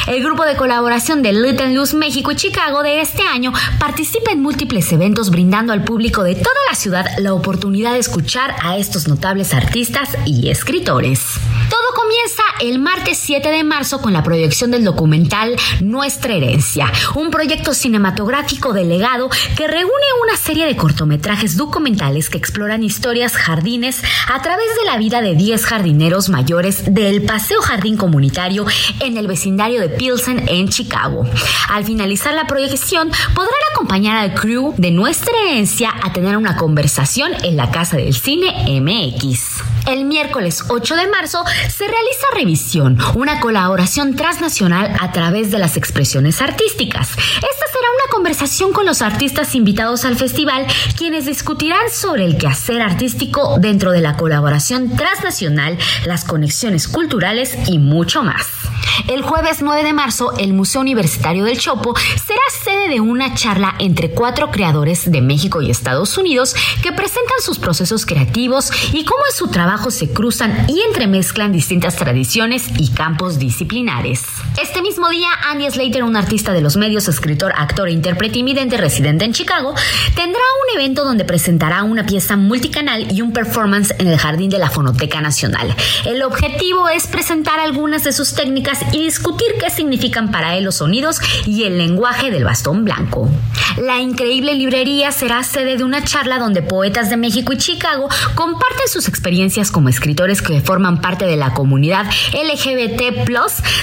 El grupo de colaboración de Little Luz México y Chicago de este año participa en múltiples eventos brindando al público de toda la ciudad la oportunidad de escuchar a estos notables artistas y escritores. Todo comienza el martes 7 de marzo con la proyección del documental Nuestra Herencia, un proyecto cinematográfico delegado que reúne una serie de cortometrajes documentales que exploran historias jardines a través de la vida de 10 jardineros mayores del Paseo Jardín Comunitario en el vecindario de Pilsen en Chicago. Al finalizar la proyección podrán acompañar al crew de Nuestra Herencia a tener una conversación en la Casa del Cine MX. El miércoles 8 de marzo se realiza Revisión, una colaboración transnacional a través de las expresiones artísticas. Esta será una conversación con los artistas invitados al festival, quienes discutirán sobre el quehacer artístico dentro de la colaboración transnacional, las conexiones culturales y mucho más. El jueves 9 de marzo, el Museo Universitario del Chopo será sede de una charla entre cuatro creadores de México y Estados Unidos que presentan sus procesos creativos y cómo en su trabajo se cruzan y entremezclan distintas tradiciones y campos disciplinares. Este mismo día, Andy Slater, un artista de los medios, escritor, actor e intérprete invidente residente en Chicago, tendrá un evento donde presentará una pieza multicanal y un performance en el Jardín de la Fonoteca Nacional. El objetivo es presentar algunas de sus técnicas y discutir qué significan para él los sonidos y el lenguaje del bastón blanco. La increíble librería será sede de una charla donde poetas de México y Chicago comparten sus experiencias como escritores que forman parte de la comunidad LGBT,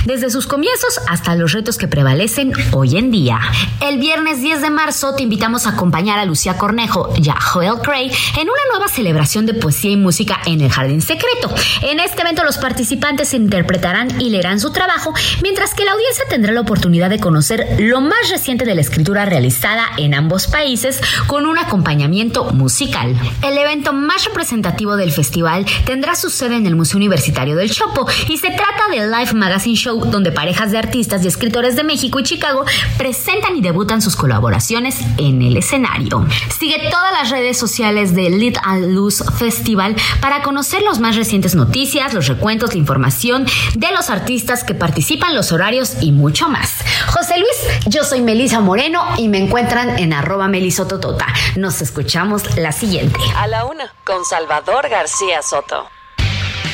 desde sus comienzos hasta los retos que prevalecen hoy en día. El viernes 10 de marzo te invitamos a acompañar a Lucía Cornejo y a Joel Cray en una nueva celebración de poesía y música en el Jardín Secreto. En este evento los participantes interpretarán y leerán su trabajo, mientras que la audiencia tendrá la oportunidad de conocer lo más reciente de la escritura realizada en ambos países con un acompañamiento musical. El evento más representativo del festival tendrá su sede en el Museo Universitario del Chopo y se trata del Live Magazine Show donde parejas de artistas y escritores de México y Chicago presentan y debutan sus colaboraciones en el escenario. Sigue todas las redes sociales de Lit and Luz Festival para conocer los más recientes noticias, los recuentos, la información de los artistas que participan, los horarios y mucho más. José Luis, yo soy Melisa Moreno y me encuentran en arroba melisototota. Nos escuchamos la siguiente. A la una, con Salvador García Soto.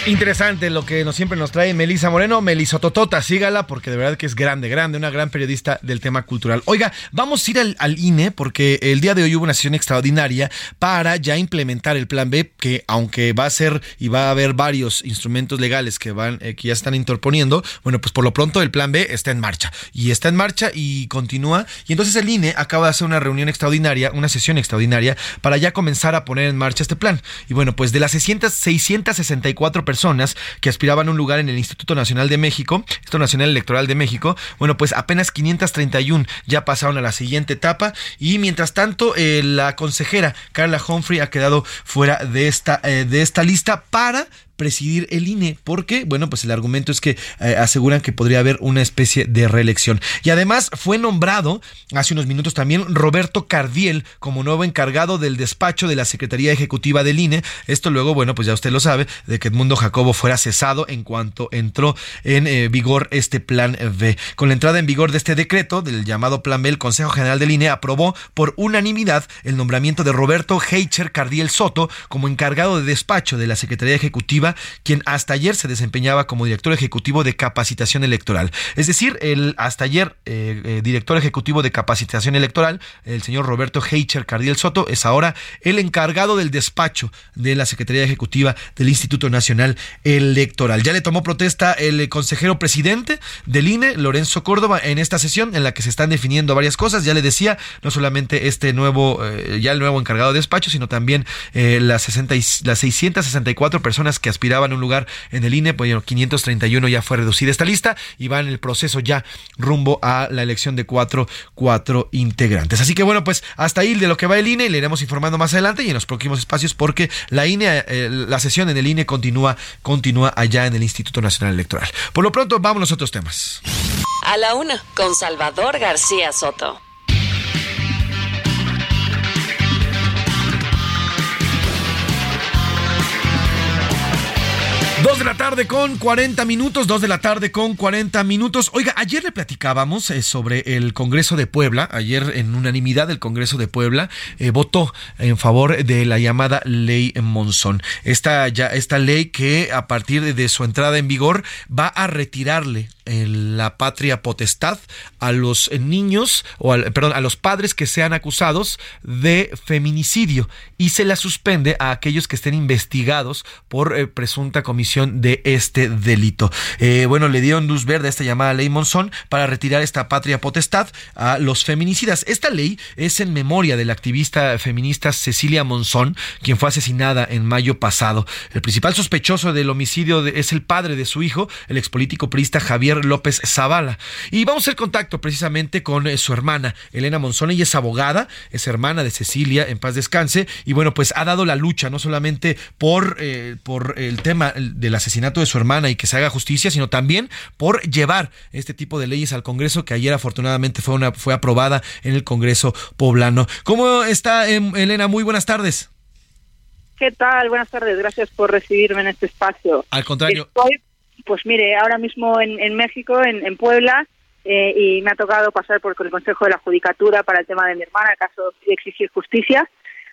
Interesante lo que nos, siempre nos trae Melisa Moreno, Melisototota, sígala porque de verdad que es grande, grande, una gran periodista del tema cultural. Oiga, vamos a ir al, INE porque el día de hoy hubo una sesión extraordinaria para ya implementar el plan B, que aunque va a ser y va a haber varios instrumentos legales que van, eh, que ya están interponiendo, bueno, pues por lo pronto el plan B está en marcha y está en marcha y continúa. Y entonces el INE acaba de hacer una reunión extraordinaria, una sesión extraordinaria para ya comenzar a poner en marcha este plan. Y bueno, pues de las 600, 664 personas personas que aspiraban a un lugar en el Instituto Nacional de México, Instituto Nacional Electoral de México, bueno, pues apenas 531 ya pasaron a la siguiente etapa y mientras tanto eh, la consejera Carla Humphrey ha quedado fuera de esta, eh, de esta lista para presidir el INE, porque, bueno, pues el argumento es que eh, aseguran que podría haber una especie de reelección. Y además fue nombrado hace unos minutos también Roberto Cardiel como nuevo encargado del despacho de la Secretaría Ejecutiva del INE. Esto luego, bueno, pues ya usted lo sabe, de que Edmundo Jacobo fuera cesado en cuanto entró en eh, vigor este plan B. Con la entrada en vigor de este decreto, del llamado plan B, el Consejo General del INE aprobó por unanimidad el nombramiento de Roberto Heicher Cardiel Soto como encargado de despacho de la Secretaría Ejecutiva, quien hasta ayer se desempeñaba como director ejecutivo de capacitación electoral. Es decir, el hasta ayer eh, eh, director ejecutivo de capacitación electoral, el señor Roberto Heicher Cardiel Soto, es ahora el encargado del despacho de la Secretaría Ejecutiva del Instituto Nacional Electoral. Ya le tomó protesta el consejero presidente del INE, Lorenzo Córdoba, en esta sesión en la que se están definiendo varias cosas. Ya le decía, no solamente este nuevo, eh, ya el nuevo encargado de despacho, sino también eh, las, 60 y, las 664 personas que aspiraban a un lugar en el INE, pues bueno, 531 ya fue reducida esta lista y va en el proceso ya rumbo a la elección de cuatro, cuatro integrantes. Así que bueno, pues hasta ahí de lo que va el INE, le iremos informando más adelante y en los próximos espacios porque la INE, eh, la sesión en el INE continúa, continúa allá en el Instituto Nacional Electoral. Por lo pronto, vámonos a otros temas. A la una, con Salvador García Soto. De la tarde con 40 minutos, dos de la tarde con 40 minutos. Oiga, ayer le platicábamos eh, sobre el Congreso de Puebla. Ayer en unanimidad el Congreso de Puebla eh, votó en favor de la llamada ley Monzón. Esta, ya, esta ley que a partir de su entrada en vigor va a retirarle la patria potestad a los niños o perdón a los padres que sean acusados de feminicidio y se la suspende a aquellos que estén investigados por eh, presunta comisión de este delito. Eh, bueno, le dieron luz verde a esta llamada ley Monzón para retirar esta patria potestad a los feminicidas. Esta ley es en memoria de la activista feminista Cecilia Monzón, quien fue asesinada en mayo pasado. El principal sospechoso del homicidio es el padre de su hijo, el expolítico priista Javier López Zavala. Y vamos a hacer contacto precisamente con eh, su hermana, Elena Monzón. Ella es abogada, es hermana de Cecilia, en paz descanse, y bueno, pues ha dado la lucha no solamente por, eh, por el tema del asesinato de su hermana y que se haga justicia, sino también por llevar este tipo de leyes al Congreso, que ayer afortunadamente fue, una, fue aprobada en el Congreso poblano. ¿Cómo está, em, Elena? Muy buenas tardes. ¿Qué tal? Buenas tardes, gracias por recibirme en este espacio. Al contrario. Pues mire, ahora mismo en, México, en, Puebla, eh, y me ha tocado pasar por el Consejo de la Judicatura para el tema de mi hermana, el caso de exigir justicia.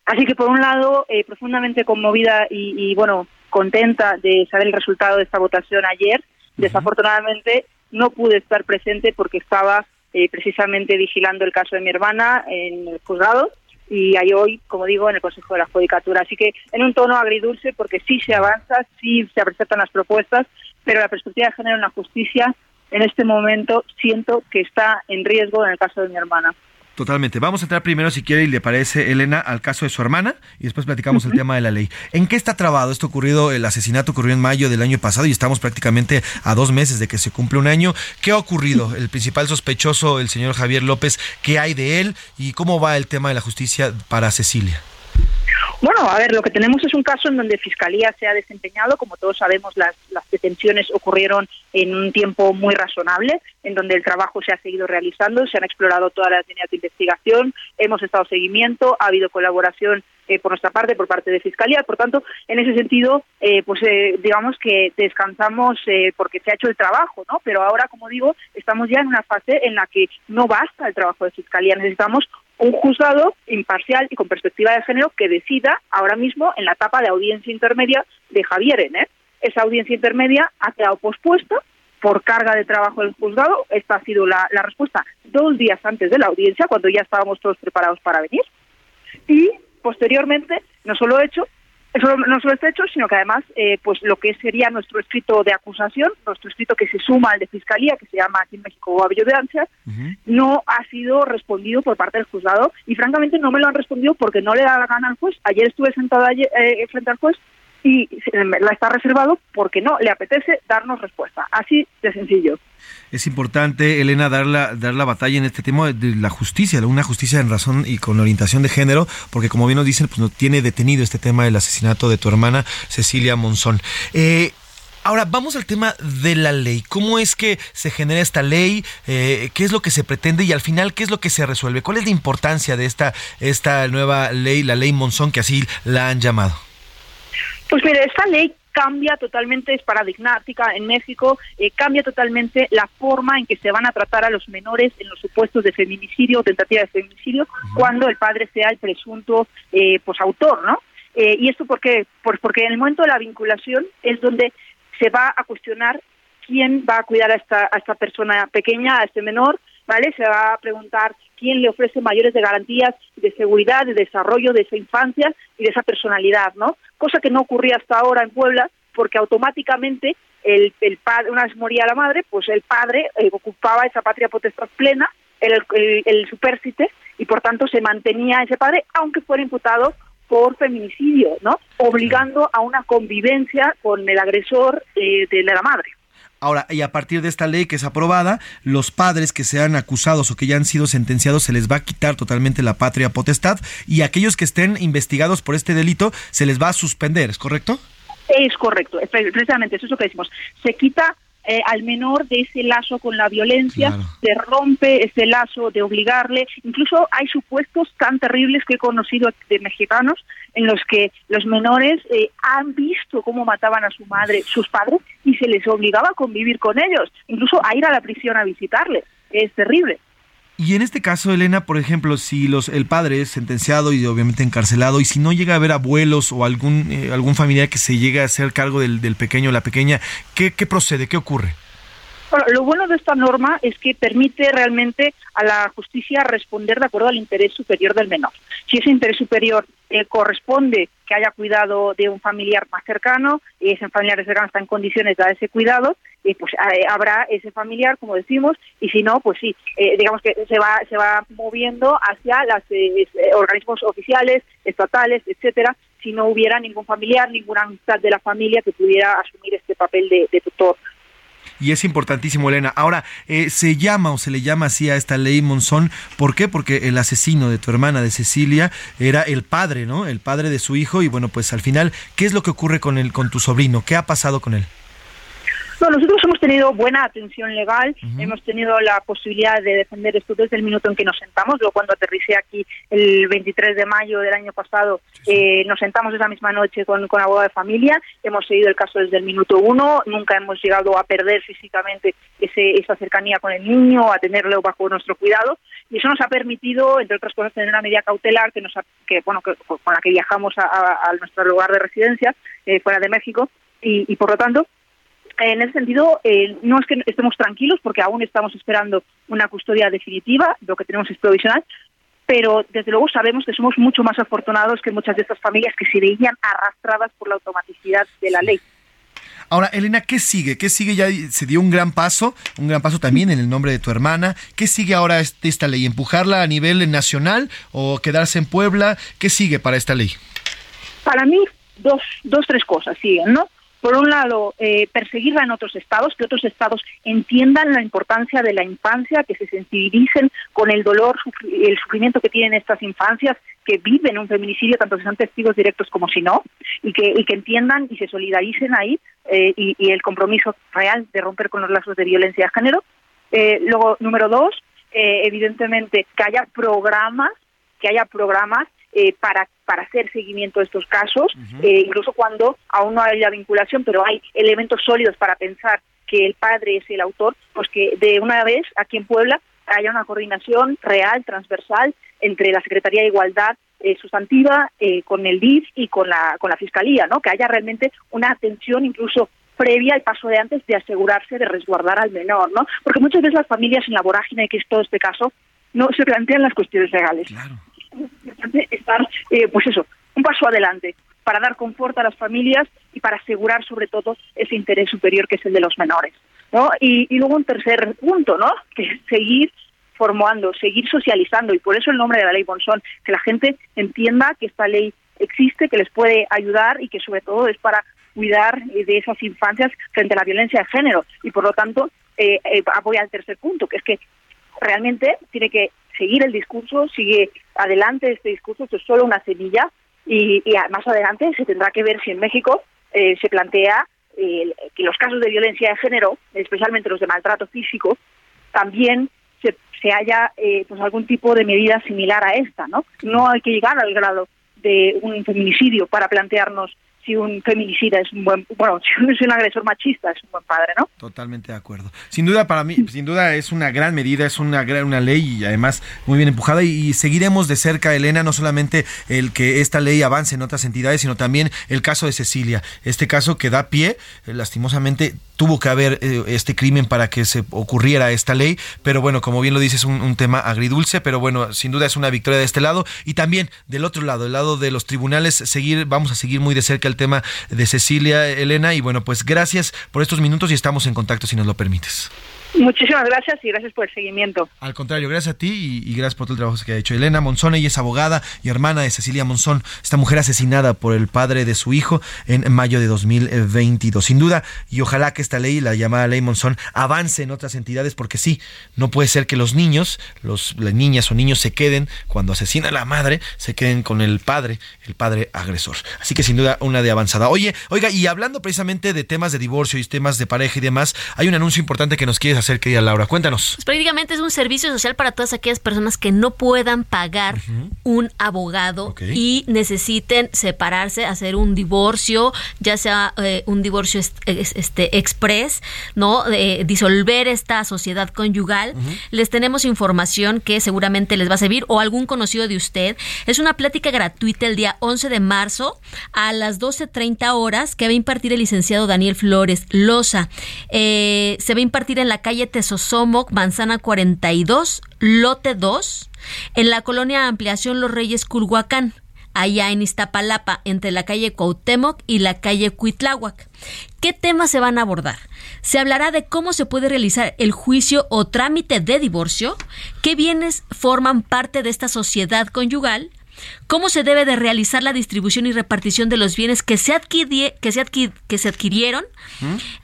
Así que, por un lado, eh, profundamente conmovida y, bueno, contenta de saber el resultado de esta votación ayer. Desafortunadamente, no pude estar presente porque estaba eh, precisamente vigilando el caso de mi hermana en el juzgado y hay hoy, como digo, en el Consejo de la Judicatura. Así que en un tono agridulce porque sí se avanza, sí se presentan las propuestas, pero la perspectiva de género en la justicia en este momento siento que está en riesgo en el caso de mi hermana. Totalmente. Vamos a entrar primero, si quiere y le parece, Elena, al caso de su hermana y después platicamos el tema de la ley. ¿En qué está trabado esto ocurrido? El asesinato ocurrió en mayo del año pasado y estamos prácticamente a dos meses de que se cumple un año. ¿Qué ha ocurrido? El principal sospechoso, el señor Javier López, ¿qué hay de él y cómo va el tema de la justicia para Cecilia? Bueno, a ver, lo que tenemos es un caso en donde Fiscalía se ha desempeñado, como todos sabemos, las, las detenciones ocurrieron en un tiempo muy razonable, en donde el trabajo se ha seguido realizando, se han explorado todas las líneas de investigación, hemos estado seguimiento, ha habido colaboración eh, por nuestra parte, por parte de Fiscalía. Por tanto, en ese sentido, eh, pues eh, digamos que descansamos porque se ha hecho el trabajo, ¿no? Pero ahora, como digo, estamos ya en una fase en la que no basta el trabajo de Fiscalía, necesitamos un juzgado imparcial y con perspectiva de género que decida ahora mismo en la etapa de audiencia intermedia de Javier Ener. Esa audiencia intermedia ha quedado pospuesta por carga de trabajo del juzgado. Esta ha sido la, respuesta dos días antes de la audiencia, cuando ya estábamos todos preparados para venir. Y posteriormente, no solo he hecho, no solo está hecho, sino que además, eh, pues lo que sería nuestro escrito de acusación, nuestro escrito que se suma al de fiscalía, que se llama aquí en México Videovigilancia, no ha sido respondido por parte del juzgado y francamente no me lo han respondido porque no le da la gana al juez. Ayer estuve sentada eh, frente al juez y la está reservado porque no le apetece darnos respuesta. Así de sencillo. Es importante, Elena, dar la, dar la batalla en este tema de la justicia, una justicia en razón y con orientación de género, porque como bien nos dicen, pues no tiene detenido este tema del asesinato de tu hermana Cecilia Monzón. Eh, Ahora, vamos al tema de la ley. ¿Cómo es que se genera esta ley? Eh, ¿Qué es lo que se pretende? Y al final, ¿qué es lo que se resuelve? ¿Cuál es la importancia de esta, esta nueva ley, la ley Monzón, que así la han llamado? Pues mire, esta ley cambia totalmente, es paradigmática en México, eh, cambia totalmente la forma en que se van a tratar a los menores en los supuestos de feminicidio o tentativa de feminicidio cuando el padre sea el presunto eh, pues autor, ¿no? Eh, ¿Y esto por qué? Pues porque en el momento de la vinculación es donde se va a cuestionar quién va a cuidar a esta, a esta persona pequeña, a este menor, Se va a preguntar quién le ofrece mayores de garantías de seguridad, de desarrollo de esa infancia y de esa personalidad, ¿no? Cosa que no ocurría hasta ahora en Puebla, porque automáticamente el padre, una vez moría la madre, pues el padre eh, ocupaba esa patria potestad plena, el, el, el supérstite, y por tanto se mantenía ese padre, aunque fuera imputado por feminicidio, ¿no? Obligando a una convivencia con el agresor eh, de la madre. Ahora, y a partir de esta ley que es aprobada, los padres que sean acusados o que ya han sido sentenciados se les va a quitar totalmente la patria potestad y aquellos que estén investigados por este delito se les va a suspender, ¿es correcto? Es correcto, precisamente eso es lo que decimos. Se quita eh, al menor de ese lazo con la violencia, se rompe ese lazo de obligarle. Incluso hay supuestos tan terribles que he conocido de mexicanos en los que los menores eh, han visto cómo mataban a su madre, sus padres, y se les obligaba a convivir con ellos, incluso a ir a la prisión a visitarles. Es terrible. Y en este caso, Elena, por ejemplo, si los, el padre es sentenciado y obviamente encarcelado, y si no llega a haber abuelos o algún, eh, algún familiar que se llegue a hacer cargo del, del pequeño o la pequeña, ¿qué, ¿qué procede? ¿Qué ocurre? Bueno, lo bueno de esta norma es que permite realmente a la justicia responder de acuerdo al interés superior del menor. Si ese interés superior eh, corresponde que haya cuidado de un familiar más cercano y ese familiar cercano está en condiciones de dar ese cuidado, eh, pues eh, habrá ese familiar, como decimos, y si no, pues sí, digamos que se va se va moviendo hacia los organismos oficiales, estatales, etcétera, si no hubiera ningún familiar, ninguna amistad de la familia que pudiera asumir este papel de tutor y es importantísimo, Elena. Ahora, eh, se llama o se le llama así a esta ley Monzón, ¿por qué? Porque el asesino de tu hermana, de Cecilia, era el padre, ¿no? El padre de su hijo y bueno, pues al final, ¿qué es lo que ocurre con el, con tu sobrino? ¿Qué ha pasado con él? Nosotros hemos tenido buena atención legal, hemos tenido la posibilidad de defender esto desde el minuto en que nos sentamos. Yo cuando aterricé aquí el 23 de mayo del año pasado, eh, nos sentamos esa misma noche con, con abogado de familia, hemos seguido el caso desde el minuto uno, nunca hemos llegado a perder físicamente ese, esa cercanía con el niño, a tenerlo bajo nuestro cuidado, y eso nos ha permitido, entre otras cosas, tener una medida cautelar que nos que, bueno, con la que viajamos a, nuestro lugar de residencia eh, fuera de México, y, y por lo tanto en ese sentido, eh, no es que estemos tranquilos porque aún estamos esperando una custodia definitiva, lo que tenemos es provisional, pero desde luego sabemos que somos mucho más afortunados que muchas de estas familias que se veían arrastradas por la automaticidad de la ley. Ahora, Elena, ¿qué sigue? ¿Qué sigue? Ya se dio un gran paso, un gran paso también en el nombre de tu hermana. ¿Qué sigue ahora esta ley? ¿Empujarla a nivel nacional o quedarse en Puebla? ¿Qué sigue para esta ley? Para mí, dos, dos tres cosas siguen, ¿no? Por un lado, eh, perseguirla en otros estados, que otros estados entiendan la importancia de la infancia, que se sensibilicen con el dolor, el sufrimiento que tienen estas infancias que viven un feminicidio, tanto si son testigos directos como si no, y que, y que entiendan y se solidaricen ahí, eh, y, el compromiso real de romper con los lazos de violencia de género. Eh, luego, número dos, evidentemente, que haya programas, que haya programas eh, para, para hacer seguimiento de estos casos, eh, incluso cuando aún no haya vinculación, pero hay elementos sólidos para pensar que el padre es el autor, pues que de una vez aquí en Puebla haya una coordinación real, transversal, entre la Secretaría de Igualdad eh, sustantiva con el DIF y con la, con la Fiscalía, ¿no? que haya realmente una atención incluso previa al paso de antes de asegurarse de resguardar al menor, ¿no? Porque muchas veces las familias en la vorágine que es todo este caso no se plantean las cuestiones legales. Claro estar, eh, pues eso, un paso adelante para dar confort a las familias y para asegurar sobre todo ese interés superior que es el de los menores. ¿no? Y, luego un tercer punto, ¿no? que es seguir formando, seguir socializando y por eso el nombre de la ley Bonsón, que la gente entienda que esta ley existe, que les puede ayudar y que sobre todo es para cuidar eh, de esas infancias frente a la violencia de género y por lo tanto eh, eh, al tercer punto, que es que realmente tiene que seguir el discurso, sigue adelante este discurso, esto es solo una semilla y, más adelante se tendrá que ver si en México eh, se plantea eh, que los casos de violencia de género, especialmente los de maltrato físico, también se, se haya eh, pues algún tipo de medida similar a esta, ¿no? No hay que llegar al grado de un feminicidio para plantearnos si un feminicida es un buen, bueno, si un agresor machista es un buen padre, ¿no? Totalmente de acuerdo. Sin duda para mí, sin duda es una gran medida, es una gran una ley y además muy bien empujada y, seguiremos de cerca, Elena, no solamente el que esta ley avance en otras entidades, sino también el caso de Cecilia, este caso que da pie, eh, lastimosamente tuvo que haber eh, este crimen para que se ocurriera esta ley, pero bueno, como bien lo dices, un, un tema agridulce, pero bueno, sin duda es una victoria de este lado y también del otro lado, del lado de los tribunales, seguir, vamos a seguir muy de cerca el tema de Cecilia, Elena, y bueno, pues gracias por estos minutos y estamos en contacto si nos lo permites. Muchísimas gracias y gracias por el seguimiento. Al contrario, gracias a ti y, gracias por todo el trabajo que ha hecho. Elena Monzón, ella es abogada y hermana de Cecilia Monzón, esta mujer asesinada por el padre de su hijo en mayo de 2022. Sin duda, y ojalá que esta ley, la llamada ley Monzón, avance en otras entidades, porque sí, no puede ser que los niños, los, las niñas o niños se queden, cuando asesina a la madre, se queden con el padre, el padre agresor. Así que sin duda, una de avanzada. Oye, oiga, y hablando precisamente de temas de divorcio y temas de pareja y demás, hay un anuncio importante que nos quieres hacer, querida Laura. Cuéntanos. Pues prácticamente es un servicio social para todas aquellas personas que no puedan pagar un abogado y necesiten separarse, hacer un divorcio, ya sea eh, un divorcio es- este express, ¿no? De disolver esta sociedad conyugal. Les tenemos información que seguramente les va a servir o algún conocido de usted. Es una plática gratuita el día 11 de marzo a las 12.30 horas que va a impartir el licenciado Daniel Flores Loza. Eh, se va a impartir en la calle Tesosomoc, Manzana 42, lote 2, en la colonia Ampliación Los Reyes Culhuacán allá en Iztapalapa, entre la calle Cuauhtémoc y la calle Cuitláhuac. ¿Qué temas se van a abordar? Se hablará de cómo se puede realizar el juicio o trámite de divorcio, qué bienes forman parte de esta sociedad conyugal, cómo se debe de realizar la distribución y repartición de los bienes que se, adquirie- que se, adqui- que se adquirieron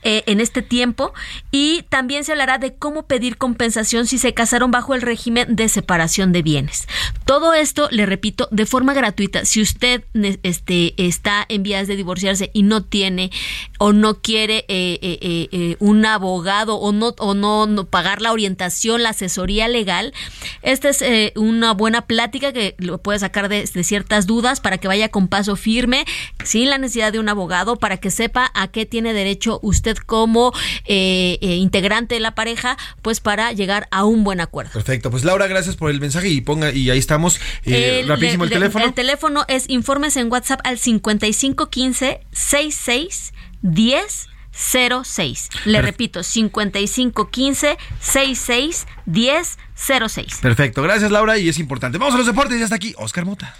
eh, en este tiempo y también se hablará de cómo pedir compensación si se casaron bajo el régimen de separación de bienes. Todo esto, le repito, de forma gratuita. Si usted este, está en vías de divorciarse y no tiene o no quiere eh, eh, un abogado o no o no, no pagar la orientación, la asesoría legal, esta es eh, una buena plática que lo puede sacar de, de ciertas dudas para que vaya con paso firme, sin la necesidad de un abogado, para que sepa a qué tiene derecho usted como eh, eh, integrante de la pareja, pues para llegar a un buen acuerdo. Perfecto, pues Laura, gracias por el mensaje y ponga y ahí estamos. Eh, El- rapidísimo el teléfono. El teléfono es informes en WhatsApp al 5515 66 10 06. Le repito, 5515 66 10 06. Perfecto, gracias Laura y es importante. Vamos a los deportes, ya está aquí Oscar Mota.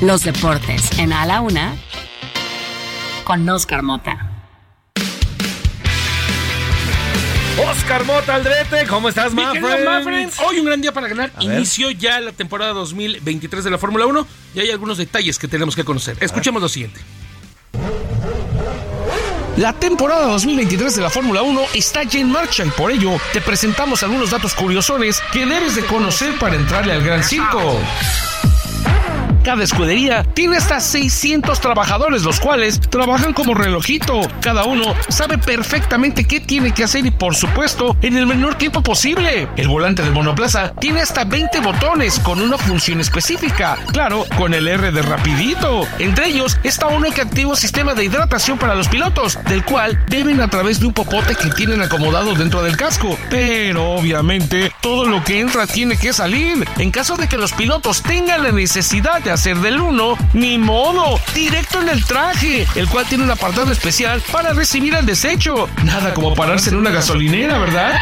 Los deportes en A la Una con Oscar Mota. Oscar Mota Aldrete, ¿cómo estás, Mi hoy un gran día para ganar. A ver. Inició ya la temporada 2023 de la Fórmula 1 y hay algunos detalles que tenemos que conocer. Escuchemos lo siguiente. La temporada 2023 de la Fórmula 1 está ya en marcha y por ello te presentamos algunos datos curiosones que debes de conocer para entrarle al gran circo. Cada escudería tiene hasta 600 trabajadores, los cuales trabajan como relojito. Cada uno sabe perfectamente qué tiene que hacer y, por supuesto, en el menor tiempo posible. El volante del monoplaza tiene hasta 20 botones con una función específica. Claro, con el R de rapidito. Entre ellos está uno que activa un sistema de hidratación para los pilotos, del cual beben a través de un popote que tienen acomodado dentro del casco. Pero obviamente todo lo que entra tiene que salir. En caso de que los pilotos tengan la necesidad de hacer del uno, ni modo, directo en el traje, el cual tiene un apartado especial para recibir el desecho. Nada como pararse en una gasolinera, ¿verdad?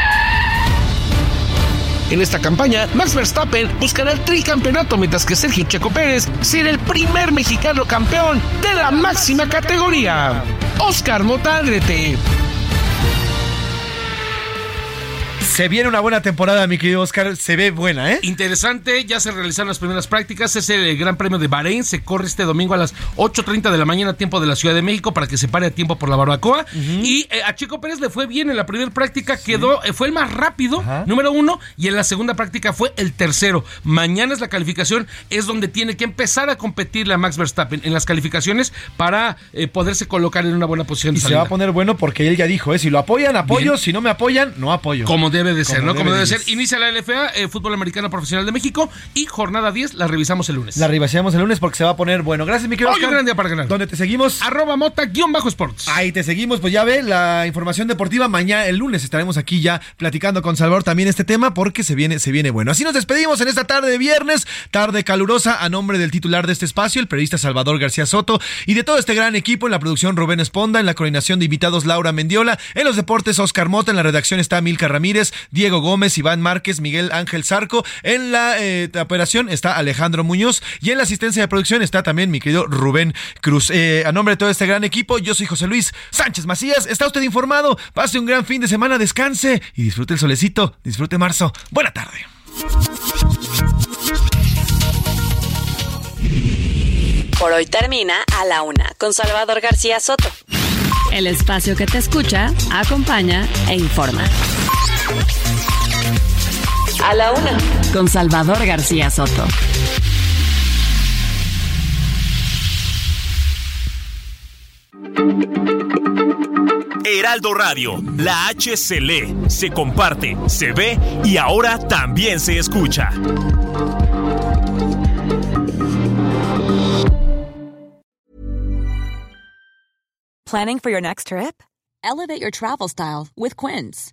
En esta campaña, Max Verstappen buscará el tricampeonato, mientras que Sergio Checo Pérez será el primer mexicano campeón de la máxima categoría. Oscar Motaldrete. Se viene una buena temporada, mi querido Oscar. Se ve buena, ¿eh? Interesante, ya se realizaron las primeras prácticas. Es el Gran Premio de Bahrein. Se corre este domingo a las 8.30 de la mañana, tiempo de la Ciudad de México, para que se pare a tiempo por la barbacoa. Y eh, a Chico Pérez le fue bien en la primera práctica, quedó, eh, fue el más rápido, número uno, y en la segunda práctica fue el tercero. Mañana es la calificación, es donde tiene que empezar a competir la Max Verstappen en las calificaciones para eh, poderse colocar en una buena posición de Y se va a poner bueno porque él ya dijo, ¿eh? Si lo apoyan, apoyo. Bien. Si no me apoyan, no apoyo. Como debe de ser, ¿no? Como debe debe de ser. Inicia la LFA, eh, Fútbol Americano Profesional de México, y jornada 10 la revisamos el lunes. La revisamos el lunes porque se va a poner bueno. Gracias, mi querido Hoy un gran día para ganar. ¿Dónde te seguimos? Arroba mota guion bajo sports. Ahí te seguimos, pues ya ve la información deportiva. Mañana, el lunes, estaremos aquí ya platicando con Salvador también este tema porque se viene, se viene bueno. Así nos despedimos en esta tarde de viernes, tarde calurosa, a nombre del titular de este espacio, el periodista Salvador García Soto, y de todo este gran equipo, en la producción Rubén Esponda, en la coordinación de invitados Laura Mendiola, en los deportes Oscar Mota, en la redacción está Milka Ramírez, Diego Gómez, Iván Márquez, Miguel Ángel Zarco. En la eh, operación está Alejandro Muñoz y en la asistencia de producción está también mi querido Rubén Cruz. Eh, a nombre de todo este gran equipo, yo soy José Luis Sánchez Macías. Está usted informado. Pase un gran fin de semana, descanse y disfrute el solecito, disfrute marzo. Buena tarde. Por hoy termina A la Una con Salvador García Soto. El espacio que te escucha, acompaña e informa. A la Una con Salvador García Soto. Heraldo Radio, la H se lee, se comparte, se ve y ahora también se escucha. Planning for your next trip? Elevate your travel style with Quince.